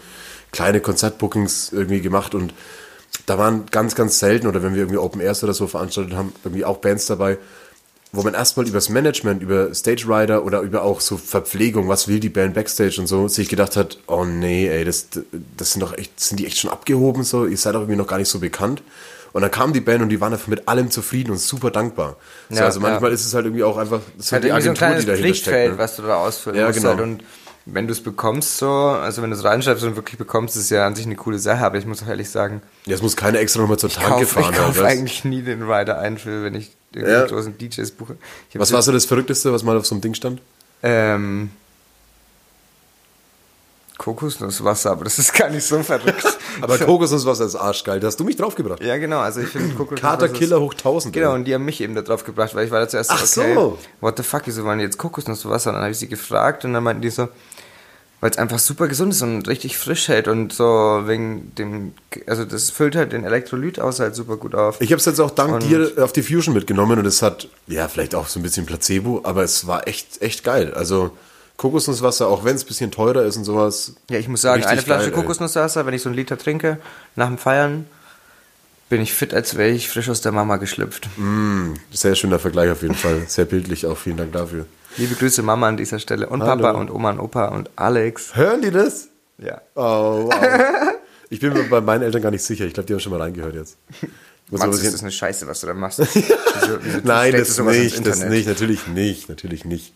kleine Konzertbookings irgendwie gemacht und da waren ganz, ganz selten oder wenn wir irgendwie Open Airs oder so veranstaltet haben, irgendwie auch Bands dabei, wo man erstmal übers Management, über Stage Rider oder über auch so Verpflegung, was will die Band Backstage und so, sich gedacht hat, oh nee, ey, das, das sind doch echt, sind die echt schon abgehoben so, ihr seid doch irgendwie noch gar nicht so bekannt. Und dann kam die Band und die waren einfach mit allem zufrieden und super dankbar. so, Ja, also manchmal ja. ist es halt irgendwie auch einfach ist halt die irgendwie so ein Agentur, kleines die dahinter Pflichtfeld, steckt. Ne? was du da ausfüllen Ja, musst. genau. Halt. Und wenn du es bekommst so, also wenn du es reinschreibst und wirklich bekommst, ist es ja an sich eine coole Sache, aber ich muss auch ehrlich sagen, Ja, es muss keiner extra nochmal zur ich Tank kaufe gefahren ich haben. kauf weißt? eigentlich nie den Rider ein, für, wenn ich irgendwie Ja. großen DJs buche. Ich Was so- war so das Verrückteste, was mal auf so einem Ding stand? Ähm, Kokosnusswasser, aber das ist gar nicht so verrückt. [LAUGHS] Aber Kokosnusswasser ist arschgeil. Da hast du mich draufgebracht. ja, genau, also ich finde Kokosnusswasser... Kater Killer hoch 1000. Genau, und die haben mich eben da drauf gebracht, weil ich war da zuerst Ach so, okay, so. what the fuck, wieso wollen die jetzt Kokosnusswasser? Und dann habe ich sie gefragt und dann meinten die so, weil es einfach super gesund ist und richtig frisch hält und so wegen dem, also das füllt halt den Elektrolyt aus halt super gut auf. Ich habe es jetzt auch dank Und- dir auf die Fusion mitgenommen und es hat, ja, vielleicht auch so ein bisschen Placebo, aber es war echt, echt geil. Also Kokosnusswasser, auch wenn es ein bisschen teurer ist und sowas. ja, ich muss sagen, eine Flasche geil, ey. Kokosnusswasser, wenn ich so einen Liter trinke, nach dem Feiern, bin ich fit, als wäre ich frisch aus der Mama geschlüpft. Sehr schöner Vergleich auf jeden Fall. Sehr bildlich auch. Vielen Dank dafür. Liebe Grüße Mama an dieser Stelle und Hallo. Papa und Oma und Opa und Alex. Hören die das? Ja. Oh, wow. Ich bin mir bei meinen Eltern gar nicht sicher. Ich glaube, die haben schon mal reingehört jetzt. [LAUGHS] Mats, aber ist das eine Scheiße, was du da machst? [LAUGHS] Wieso, wieso Nein, das nicht, das nicht, natürlich nicht, natürlich nicht.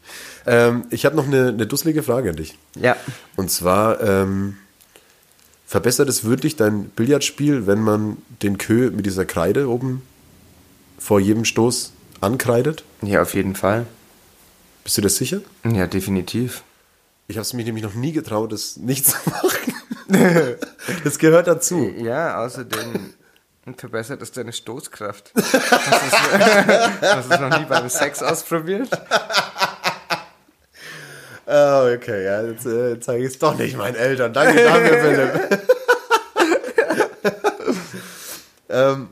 Ähm, ich habe noch eine, eine dusselige Frage an dich. Ja. Und zwar, ähm, verbessert es wirklich dein Billardspiel, wenn man den Kö mit dieser Kreide oben vor jedem Stoß ankreidet? Ja, auf jeden Fall. Bist du das sicher? Ja, definitiv. Ich habe es mich nämlich noch nie getraut, das nicht zu [LAUGHS] machen. das gehört dazu. Ja, außerdem verbessert es deine Stoßkraft. [LAUGHS] [LAUGHS] Hast du es- noch nie beim Sex ausprobiert? [LAUGHS] Oh, okay, ja, jetzt äh, zeige ich es doch nicht meinen Eltern. Danke dafür, Philipp. ähm,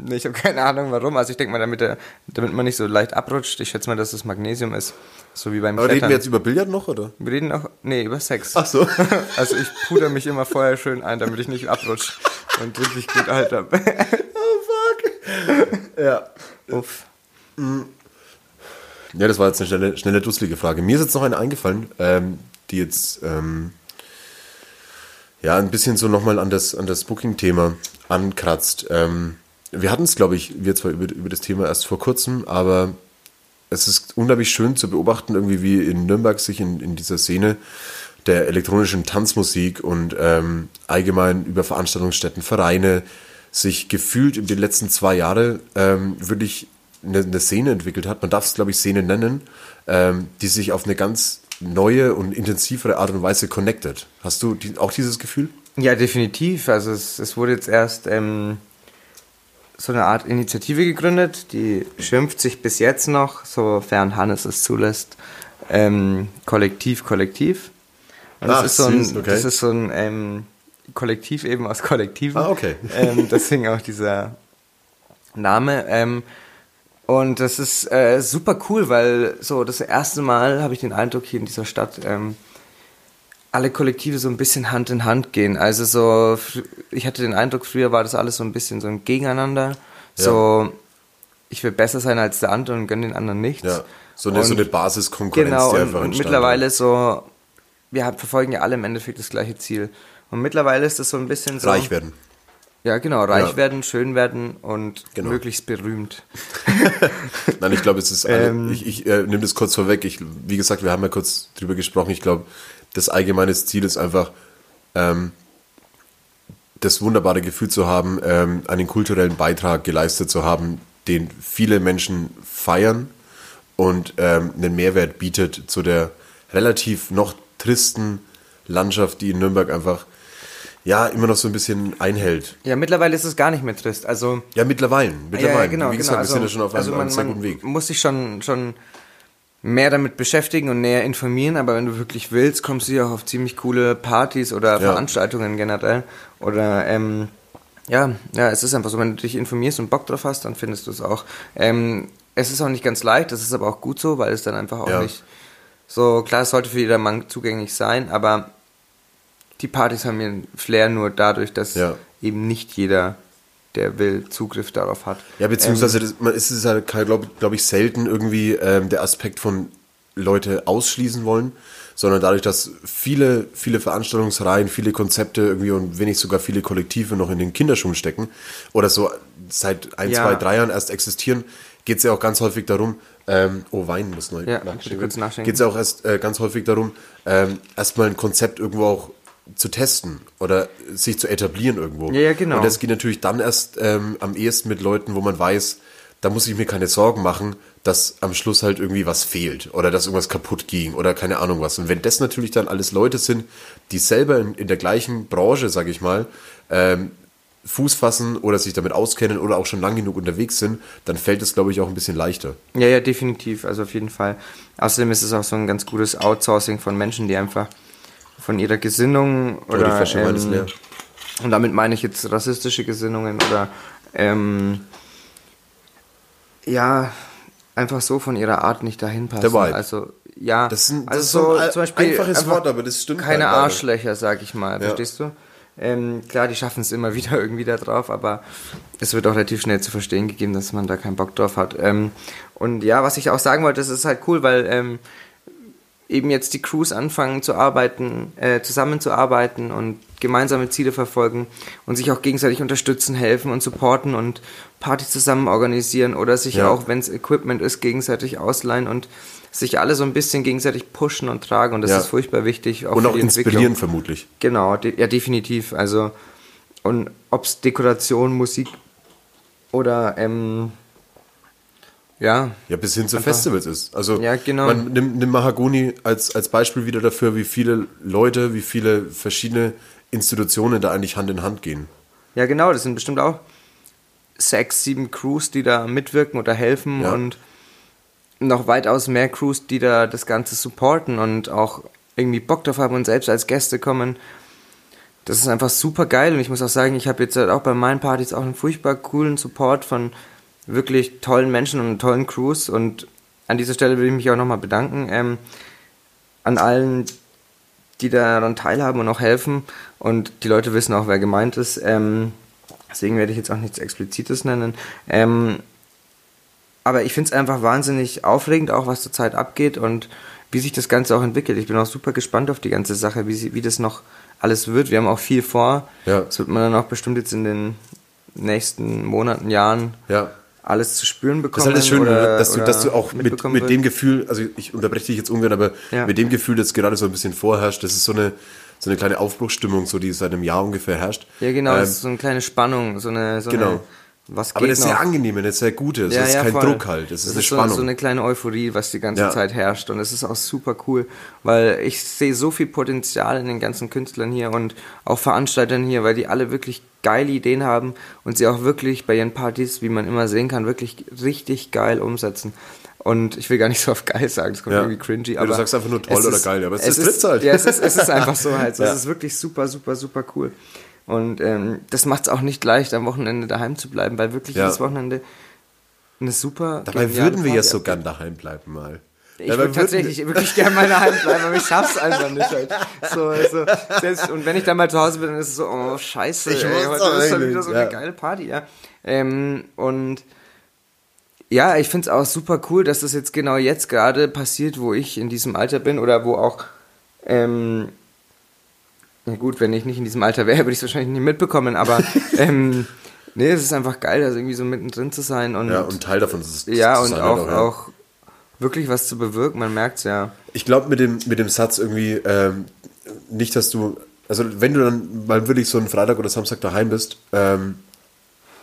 Nee, ich habe keine Ahnung warum. Also ich denke mal, damit, der, damit man nicht so leicht abrutscht, ich schätze mal, dass es Magnesium ist. So wie beim aber Klettern. reden wir jetzt über Billard noch, oder? Wir reden auch, nee, über Sex. Ach so. [LAUGHS] Also ich puder mich immer vorher schön ein, damit ich nicht abrutsche und richtig gut alt hab. [LAUGHS] Ja. Uff. Ja, das war jetzt eine schnelle, schnelle dusselige Frage. Mir ist jetzt noch eine eingefallen, ähm, die jetzt ähm, ja ein bisschen so nochmal an das, an das Booking-Thema ankratzt. Ähm, wir hatten es, glaube ich, wir zwar über, über das Thema erst vor kurzem, aber es ist unglaublich schön zu beobachten, irgendwie wie in Nürnberg sich in, in dieser Szene der elektronischen Tanzmusik und ähm, allgemein über Veranstaltungsstätten, Vereine sich gefühlt in den letzten zwei Jahren ähm, wirklich eine, eine Szene entwickelt hat. Man darf es, glaube ich, Szene nennen, ähm, die sich auf eine ganz neue und intensivere Art und Weise connected. Hast du die, auch dieses Gefühl? Ja, definitiv. Also es, es wurde jetzt erst ähm, so eine Art Initiative gegründet, die schimpft sich bis jetzt noch, sofern Hannes es zulässt, ähm, Kollektiv, Kollektiv. Und das ist so ein, süß, okay. das ist so ein ähm, Kollektiv eben aus Kollektiven. Ah, okay. [LAUGHS] Ähm, deswegen auch dieser Name. Ähm, und das ist äh, super cool, weil so das erste Mal habe ich den Eindruck hier in dieser Stadt, ähm, alle Kollektive so ein bisschen Hand in Hand gehen. Also so, ich hatte den Eindruck, früher war das alles so ein bisschen so ein Gegeneinander. So, ich will besser sein als der andere und gönne den anderen nichts. Ja. So eine, so Und- eine Basiskonkurrenz, Genau, die und, einfach und entstanden mittlerweile so, wir haben- verfolgen ja alle im Endeffekt das gleiche Ziel. Und mittlerweile ist das so ein bisschen so. Reich werden. Ja, genau, reich Ja. werden, schön werden und Genau. möglichst berühmt. [LAUGHS] Nein, ich glaube, es ist alle, Ähm. ich, ich äh, nehme das kurz vorweg. Ich, wie gesagt, wir haben ja kurz drüber gesprochen. Ich glaube, das allgemeine Ziel ist einfach, ähm, das wunderbare Gefühl zu haben, ähm, einen kulturellen Beitrag geleistet zu haben, den viele Menschen feiern und ähm, einen Mehrwert bietet zu der relativ noch tristen Landschaft, die in Nürnberg einfach ja immer noch so ein bisschen einhält. Ja, mittlerweile ist es gar nicht mehr trist. Also, Ja, mittlerweile. mittlerweile. Ja, ja, genau, Wie gesagt, genau. wir sind ja schon auf einem, also einem man, sehr guten Weg. muss sich schon, schon mehr damit beschäftigen und näher informieren, aber wenn du wirklich willst, kommst du ja auch auf ziemlich coole Partys oder Ja. Veranstaltungen generell. Oder, ähm, ja, ja, es ist einfach so, wenn du dich informierst und Bock drauf hast, dann findest du es auch. Ähm, es ist auch nicht ganz leicht, das ist aber auch gut so, weil es dann einfach auch Ja. nicht so, klar, es sollte für jedermann zugänglich sein, aber die Partys haben ihren Flair nur dadurch, dass Ja. eben nicht jeder, der will, Zugriff darauf hat. Ja, beziehungsweise das, man, es ist halt, glaube glaub ich, selten irgendwie ähm, der Aspekt von Leute ausschließen wollen, sondern dadurch, dass viele, viele Veranstaltungsreihen, viele Konzepte irgendwie und wenn nicht sogar viele Kollektive noch in den Kinderschuhen stecken oder so seit ein, Ja. zwei, drei Jahren erst existieren, geht es ja auch ganz häufig darum, ähm, oh, Wein muss neu Ja, nachschenken. Geht es ja auch erst äh, ganz häufig darum, ähm, erstmal ein Konzept irgendwo auch zu testen oder sich zu etablieren irgendwo. Ja, ja, genau. Und das geht natürlich dann erst ähm, am ehesten mit Leuten, wo man weiß, da muss ich mir keine Sorgen machen, dass am Schluss halt irgendwie was fehlt oder dass irgendwas kaputt ging oder keine Ahnung was. Und wenn das natürlich dann alles Leute sind, die selber in, in der gleichen Branche, sage ich mal, ähm, Fuß fassen oder sich damit auskennen oder auch schon lang genug unterwegs sind, dann fällt es, glaube ich, auch ein bisschen leichter. Ja, ja, definitiv, also auf jeden Fall. Außerdem ist es auch so ein ganz gutes Outsourcing von Menschen, die einfach von ihrer Gesinnung Oder oder die Flasche Wein ist ähm, leer. und damit meine ich jetzt rassistische Gesinnungen oder ähm, ja, einfach so von ihrer Art nicht dahin passen. Der Vibe. Also ja, Das ist ein- das also ist so ein zum Beispiel einfaches einfach Wort, aber das stimmt Keine halt. Arschlöcher, sag ich mal, verstehst du? Ähm, klar, die schaffen es immer [LAUGHS] wieder irgendwie da drauf, aber es wird auch relativ schnell zu verstehen gegeben, dass man da keinen Bock drauf hat. Ähm, und ja, was ich auch sagen wollte, das ist halt cool, weil ähm, eben jetzt die Crews anfangen zu arbeiten, äh, zusammenzuarbeiten und gemeinsame Ziele verfolgen und sich auch gegenseitig unterstützen, helfen und supporten und Partys zusammen organisieren oder sich Ja. auch, wenn es Equipment ist, gegenseitig ausleihen und sich alle so ein bisschen gegenseitig pushen und tragen und das Ja. ist furchtbar wichtig. Und auch die Entwicklung. inspirieren vermutlich. Genau, de ja, definitiv. Also, und ob es Dekoration, Musik oder, ähm, ja, Ja, bis hin zu Festivals ist. Also Ja, genau. man nimmt, nimmt Mahagoni als, als Beispiel wieder dafür, wie viele Leute, wie viele verschiedene Institutionen da eigentlich Hand in Hand gehen. ja, genau, das sind bestimmt auch sechs, sieben Crews, die da mitwirken oder helfen Ja. und noch weitaus mehr Crews, die da das Ganze supporten und auch irgendwie Bock drauf haben und selbst als Gäste kommen. Das ist einfach super geil und ich muss auch sagen, ich habe jetzt halt auch bei meinen Partys auch einen furchtbar coolen Support von wirklich tollen Menschen und tollen Crews und an dieser Stelle will ich mich auch nochmal bedanken ähm, an allen, die daran teilhaben und auch helfen und die Leute wissen auch, wer gemeint ist. Ähm, deswegen werde ich jetzt auch nichts Explizites nennen. Ähm, aber ich finde es einfach wahnsinnig aufregend, auch was zurzeit abgeht und wie sich das Ganze auch entwickelt. Ich bin auch super gespannt auf die ganze Sache, wie, sie, wie das noch alles wird. Wir haben auch viel vor. Ja. Das wird man dann auch bestimmt jetzt in den nächsten Monaten, Jahren Ja. Alles zu spüren Das ist bekommen. halt das Schöne, oder, dass, du, dass du auch mit, mit dem Gefühl, also ich unterbreche dich jetzt ungern, aber Ja. mit dem Gefühl, das gerade so ein bisschen vorherrscht, das ist so eine, so eine kleine Aufbruchsstimmung, so die seit einem Jahr ungefähr herrscht. Ja, genau, Ähm, das ist so eine kleine Spannung, so eine, so Genau. eine was geht aber das ist noch? sehr angenehm, das ist sehr Gute, es ist kein voll. Druck halt, es ist eine so, Spannung. so eine kleine Euphorie, was die ganze Ja. Zeit herrscht. Und es ist auch super cool, weil ich sehe so viel Potenzial in den ganzen Künstlern hier und auch Veranstaltern hier, weil die alle wirklich geile Ideen haben und sie auch wirklich bei ihren Partys, wie man immer sehen kann, wirklich richtig geil umsetzen. Und ich will gar nicht so oft geil sagen, das kommt Ja. irgendwie cringy. Ja, aber du sagst einfach nur toll oder ist- geil, aber es, es es trifft's halt. Ja, es ist, es ist einfach so halt. [LAUGHS] Ja. Es ist wirklich super, super, super cool. Und ähm, das macht es auch nicht leicht, am Wochenende daheim zu bleiben, weil wirklich Ja. jedes Wochenende eine super. Dabei würden wir ja so gern daheim bleiben mal. Ich würde tatsächlich wirklich gerne mal daheim bleiben, aber ich schaff's [LAUGHS] einfach nicht halt. So, also, selbst, und wenn ich dann mal zu Hause bin, dann ist es so, oh scheiße, Ich ey, heute ist schon wieder so ja. eine geile Party, ja. Ähm, und ja, ich find's auch super cool, dass das jetzt genau jetzt gerade passiert, wo ich in diesem Alter bin oder wo auch, ähm, na gut, wenn ich nicht in diesem Alter wäre, [LAUGHS] würde ich es wahrscheinlich nicht mitbekommen, aber [LAUGHS] ähm, nee, es ist einfach geil, also irgendwie so mittendrin zu sein und Ja, und Teil davon ist ja, zu und auch, halt ja. auch wirklich was zu bewirken, man merkt's ja. Ich glaube mit dem, mit dem Satz irgendwie, ähm, nicht, dass du, also wenn du dann mal wirklich so einen Freitag oder Samstag daheim bist ähm,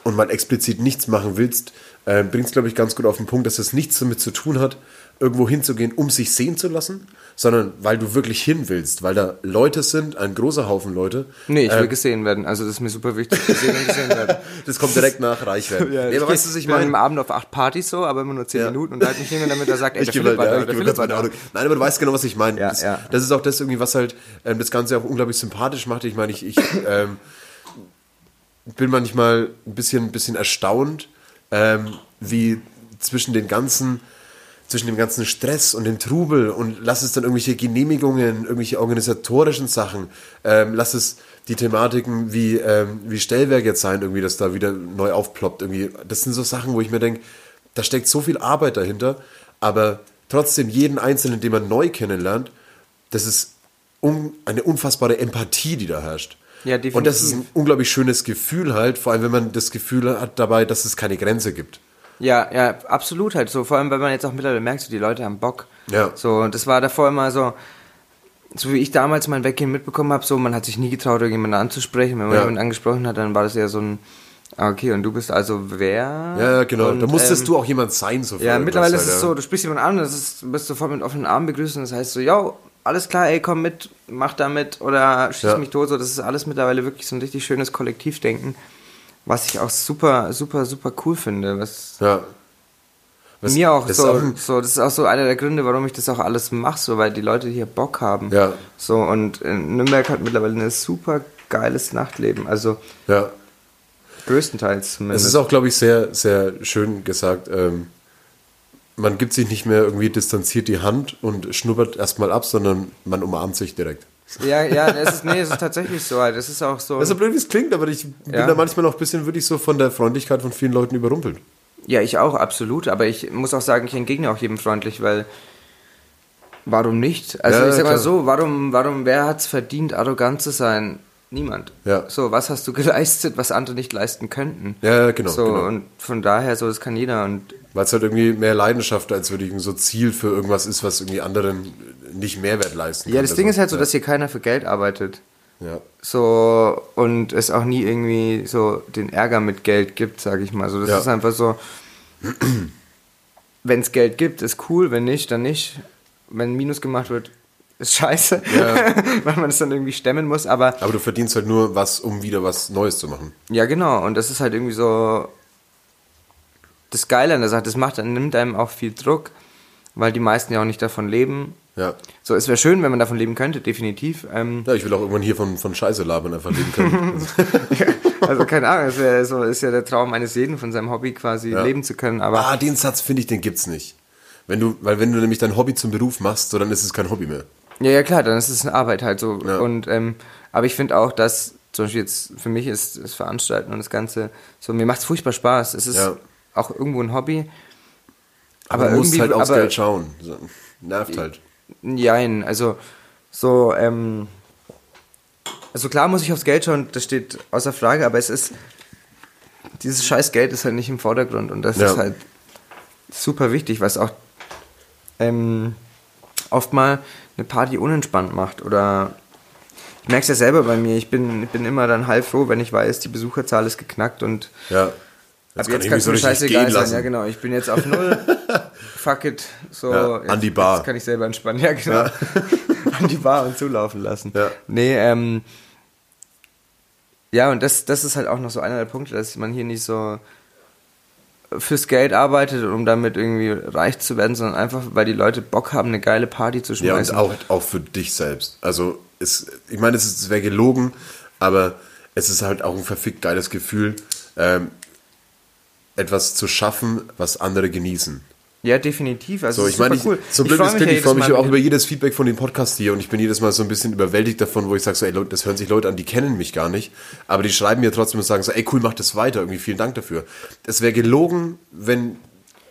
und mal explizit nichts machen willst, äh, bringt es, glaube ich, ganz gut auf den Punkt, dass es nichts damit zu tun hat, irgendwo hinzugehen, um sich sehen zu lassen, sondern weil du wirklich hin willst, weil da Leute sind, ein großer Haufen Leute. Nee, ich will Ähm, gesehen werden. Also das ist mir super wichtig, gesehen und gesehen werden. [LAUGHS] das kommt direkt nach Reichwerden. [LAUGHS] Ja, nee, aber weißt du, was ich meine? am Abend auf acht Partys so, aber immer nur zehn Ja. Minuten und halt nicht jemand damit, der sagt, ey, [LAUGHS] Ich der Philipp war da, der Philipp war da. Nein, aber du weißt genau, was ich meine. Ja, das, ja. das ist auch das irgendwie, was halt ähm, das Ganze auch unglaublich sympathisch macht. Ich meine, ich, ich ähm, bin manchmal ein bisschen, ein bisschen erstaunt, ähm, wie zwischen den ganzen zwischen dem ganzen Stress und dem Trubel und lass es dann irgendwelche Genehmigungen, irgendwelche organisatorischen Sachen, ähm, lass es die Thematiken wie, ähm, wie Stellwerk jetzt sein, irgendwie, dass da wieder neu aufploppt. Irgendwie. Das sind so Sachen, wo ich mir denke, da steckt so viel Arbeit dahinter, aber trotzdem jeden Einzelnen, den man neu kennenlernt, das ist un eine unfassbare Empathie, die da herrscht. Ja, Und das ist ein definitiv. unglaublich schönes Gefühl halt, vor allem wenn man das Gefühl hat dabei, dass es keine Grenze gibt. Ja, ja, absolut halt so. Vor allem, weil man jetzt auch mittlerweile merkt, so die Leute haben Bock. Ja. So, und das war davor immer so, so wie ich damals mein Weggehen mitbekommen habe, so, man hat sich nie getraut, irgendjemanden anzusprechen. Wenn man Ja. jemanden angesprochen hat, dann war das eher so ein, ah, okay, und du bist also wer? Ja, genau. Und, da musstest ähm, du auch jemand sein, so Ja, mittlerweile halt, ist es ja. so, du sprichst jemanden an, das ist, du bist sofort mit offenen Armen begrüßt und das heißt so, ja, alles klar, ey, komm mit, mach da mit oder schieß Ja. mich tot. So, das ist alles mittlerweile wirklich so ein richtig schönes Kollektivdenken, was ich auch super, super, super cool finde. Was Ja. Was- mir auch so, auch so, das ist auch so einer der Gründe, warum ich das auch alles mache, so, weil die Leute hier Bock haben. Ja. So, und Nürnberg hat mittlerweile ein super geiles Nachtleben, also ja. größtenteils Es zumindest. ist auch, glaube ich, sehr, sehr schön gesagt. Ähm, man gibt sich nicht mehr irgendwie distanziert die Hand und schnuppert erstmal ab, sondern man umarmt sich direkt. Ja, ja, es ist, nee, es ist tatsächlich so, halt. es ist auch so. Das ist so blöd, wie es klingt, aber ich bin Ja. da manchmal noch ein bisschen wirklich so von der Freundlichkeit von vielen Leuten überrumpelt. Ja, ich auch, absolut. Aber ich muss auch sagen, ich entgegne auch jedem freundlich, weil Warum nicht? Also Ja, ich sag mal klar. so, warum, warum, wer hat's verdient, arrogant zu sein? Niemand. Ja. So, was hast du [LAUGHS] geleistet, was andere nicht leisten könnten? Ja, genau, So, genau. und von daher, so, das kann jeder. Und Weil es halt irgendwie mehr Leidenschaft als wirklich so Ziel für irgendwas ist, was irgendwie anderen nicht Mehrwert leisten ja, kann. das Ding ist halt so, dass hier keiner für Geld arbeitet. Ja. So, und es auch nie irgendwie so den Ärger mit Geld gibt, sage ich mal. So, das Ja. ist einfach so, [CLEARS THROAT] wenn es Geld gibt, ist cool, wenn nicht, dann nicht. Wenn ein Minus gemacht wird, ist scheiße, [LAUGHS] weil man es dann irgendwie stemmen muss, aber Aber du verdienst halt nur was, um wieder was Neues zu machen. ja genau, und das ist halt irgendwie so das Geile an der Sache, das macht, nimmt einem auch viel Druck, weil die meisten ja auch nicht davon leben. Ja. So, es wäre schön, wenn man davon leben könnte, definitiv. Ähm, Ja, ich will auch irgendwann hier von, von Scheiße labern einfach leben können. [LAUGHS] also keine Ahnung, es wär so, ist ja der Traum eines jeden, von seinem Hobby quasi Ja. leben zu können, aber ah, den Satz finde ich, den gibt's nicht. Wenn du, weil wenn du nämlich dein Hobby zum Beruf machst, so dann ist es kein Hobby mehr. Ja, ja, klar, dann ist es eine Arbeit halt so. Ja. Und, ähm, aber ich finde auch, dass zum Beispiel jetzt für mich ist das Veranstalten und das Ganze so, mir macht es furchtbar Spaß. Es ist Ja. auch irgendwo ein Hobby. Aber, Aber du musst halt aufs aber- Geld schauen. So, nervt halt. Jein, also so, ähm, also klar muss ich aufs Geld schauen, das steht außer Frage, aber es ist, dieses scheiß Geld ist halt nicht im Vordergrund und das Ja. ist halt super wichtig, was auch ähm, oft mal eine Party unentspannt macht oder ich merke es ja selber bei mir, ich bin, ich bin immer dann halb froh, wenn ich weiß, die Besucherzahl ist geknackt und Ja. Jetzt ich kann es mir richtig scheißegal gehen sein. Ja, genau. Ich bin jetzt auf Null. [LAUGHS] Fuck it. So, Ja, jetzt, an die Bar. Jetzt kann ich selber entspannen. Ja, genau. [LAUGHS] an die Bar und zulaufen lassen. Ja. Nee, ähm. Ja, und das, das ist halt auch noch so einer der Punkte, dass man hier nicht so fürs Geld arbeitet, um damit irgendwie reich zu werden, sondern einfach, weil die Leute Bock haben, eine geile Party zu Ja, und schmeißen. auch, auch für dich selbst. Also, es, ich meine, es, ist- es wäre gelogen, aber es ist halt auch ein verfickt geiles Gefühl, ähm, etwas zu schaffen, was andere genießen. Ja, definitiv. Also So, es ich meine, cool. Ich Glück freu ist Glück, ja ich freue mich auch über jedes Feedback von dem Podcast hier und ich bin jedes Mal so ein bisschen überwältigt davon, wo ich sage so, ey Leute, das hören sich Leute an, die kennen mich gar nicht, aber die schreiben mir trotzdem und sagen so, ey cool, mach das weiter, irgendwie vielen Dank dafür. Es wäre gelogen, wenn,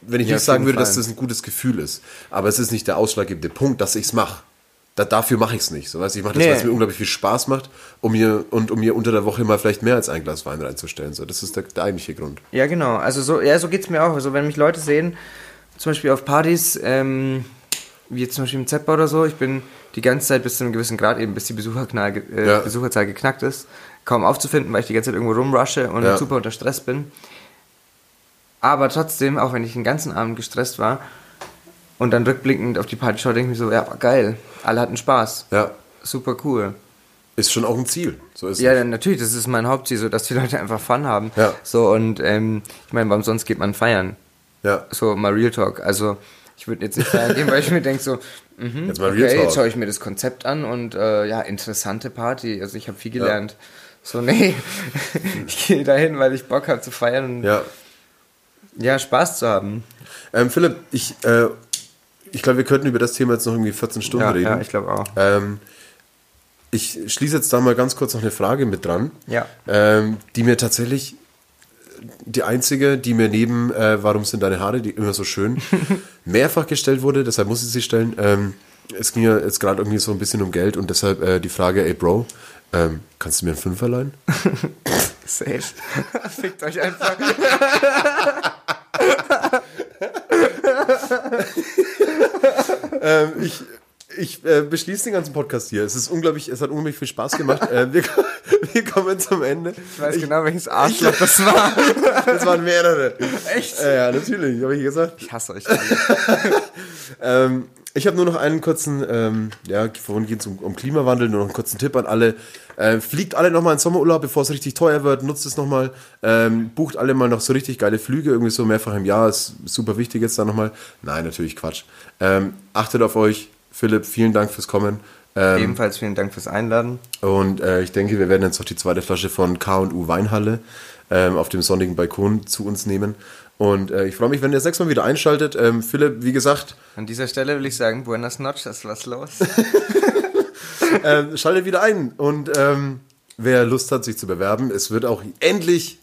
wenn ich Ja, nicht sagen würde, dass Fall. das ein gutes Gefühl ist. Aber es ist nicht der ausschlaggebende Punkt, dass ich es mache. Da, dafür mache ich es nicht. So, weißt, du, ich mache das, Nee. weil es mir unglaublich viel Spaß macht, um mir und um mir unter der Woche mal vielleicht mehr als ein Glas Wein reinzustellen. So, das ist der, der eigentliche Grund. Ja, genau. Also so, ja, so geht's mir auch. Also wenn mich Leute sehen, zum Beispiel auf Partys, ähm, wie zum Beispiel im Z-Bau oder so, ich bin die ganze Zeit bis zu einem gewissen Grad, eben bis die Besucherknall, äh, Ja. Besucherzahl geknackt ist, kaum aufzufinden, weil ich die ganze Zeit irgendwo rumrushe und Ja. super unter Stress bin. Aber trotzdem, auch wenn ich den ganzen Abend gestresst war und dann rückblickend auf die Party schaue, denke ich mir so, ja, geil. Alle hatten Spaß. Ja, Super cool. ist schon auch ein Ziel. So ist Ja, es. natürlich, das ist mein Hauptziel, so dass die Leute einfach Fun haben. Ja. So und ähm, ich meine, warum sonst geht man feiern? Ja. So mal Real Talk. Also ich würde jetzt nicht feiern gehen, weil ich mir denke so, [LAUGHS] mhm, Jetzt mal Real okay, Talk. jetzt schaue ich mir das Konzept an und äh, ja, interessante Party. Also ich habe viel gelernt. So, nee, [LAUGHS] ich gehe dahin, weil ich Bock habe zu feiern und ja. Ja. Spaß zu haben. Ähm, Philipp, ich, äh, ich glaube, wir könnten über das Thema jetzt noch irgendwie 14 Stunden Ja, reden. ja, ich glaube auch. Ähm, ich schließe jetzt da mal ganz kurz noch eine Frage mit dran, Ja. ähm, die mir tatsächlich die einzige, die mir neben äh, Warum sind deine Haare die immer so schön [LAUGHS] mehrfach gestellt wurde, deshalb muss ich sie stellen. Ähm, es ging ja jetzt gerade irgendwie so ein bisschen um Geld und deshalb äh, die Frage, ey Bro, ähm, kannst du mir einen Fünfer leihen? [LAUGHS] Safe. [LAUGHS] Fickt euch einfach. ähm, ich ich äh, beschließe den ganzen Podcast hier. Es ist unglaublich, es hat unglaublich viel Spaß gemacht. äh, wir, [LAUGHS] wir kommen zum Ende. Ich weiß genau, welches [LAUGHS] Arschloch das war. [LAUGHS] Das waren mehrere. Echt? Äh, ja, natürlich, habe ich gesagt. Ich hasse euch. Ähm, ich habe nur noch einen kurzen, ähm, ja, vorhin geht es um, um Klimawandel, nur noch einen kurzen Tipp an alle. Äh, fliegt alle nochmal in Sommerurlaub, bevor es richtig teuer wird, nutzt es nochmal. Ähm, bucht alle mal noch so richtig geile Flüge, irgendwie so mehrfach im Jahr, ist super wichtig jetzt da nochmal. Nein, natürlich Quatsch. Ähm, achtet auf euch. Philipp, vielen Dank fürs Kommen. Ähm, Ebenfalls vielen Dank fürs Einladen. Und äh, ich denke, wir werden jetzt noch die zweite Flasche von K&U Weinhalle ähm, auf dem sonnigen Balkon zu uns nehmen. Und äh, ich freue mich, wenn ihr das nächste Mal wieder einschaltet. Ähm, Philipp, wie gesagt, An dieser Stelle will ich sagen, buenas noches, was los? [LAUGHS] ähm, schaltet wieder ein. Und ähm, wer Lust hat, sich zu bewerben, es wird auch endlich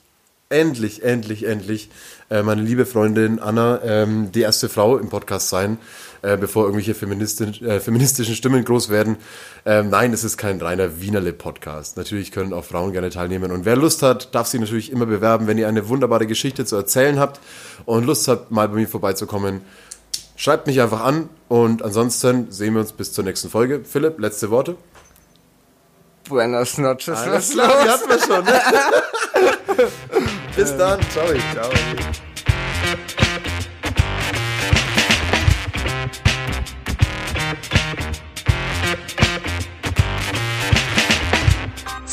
endlich, endlich, endlich äh, meine liebe Freundin Anna ähm, die erste Frau im Podcast sein, äh, bevor irgendwelche Feministin, äh, feministischen Stimmen groß werden. Ähm, nein, es ist kein reiner Wienerle-Podcast. Natürlich können auch Frauen gerne teilnehmen. Und wer Lust hat, darf sich natürlich immer bewerben, wenn ihr eine wunderbare Geschichte zu erzählen habt und Lust habt, mal bei mir vorbeizukommen. Schreibt mich einfach an und ansonsten sehen wir uns bis zur nächsten Folge. Philipp, letzte Worte. Buenas noches. Alles klar, los? die hatten wir schon. Ne? [LAUGHS] bis dann. Ciao. Ciao.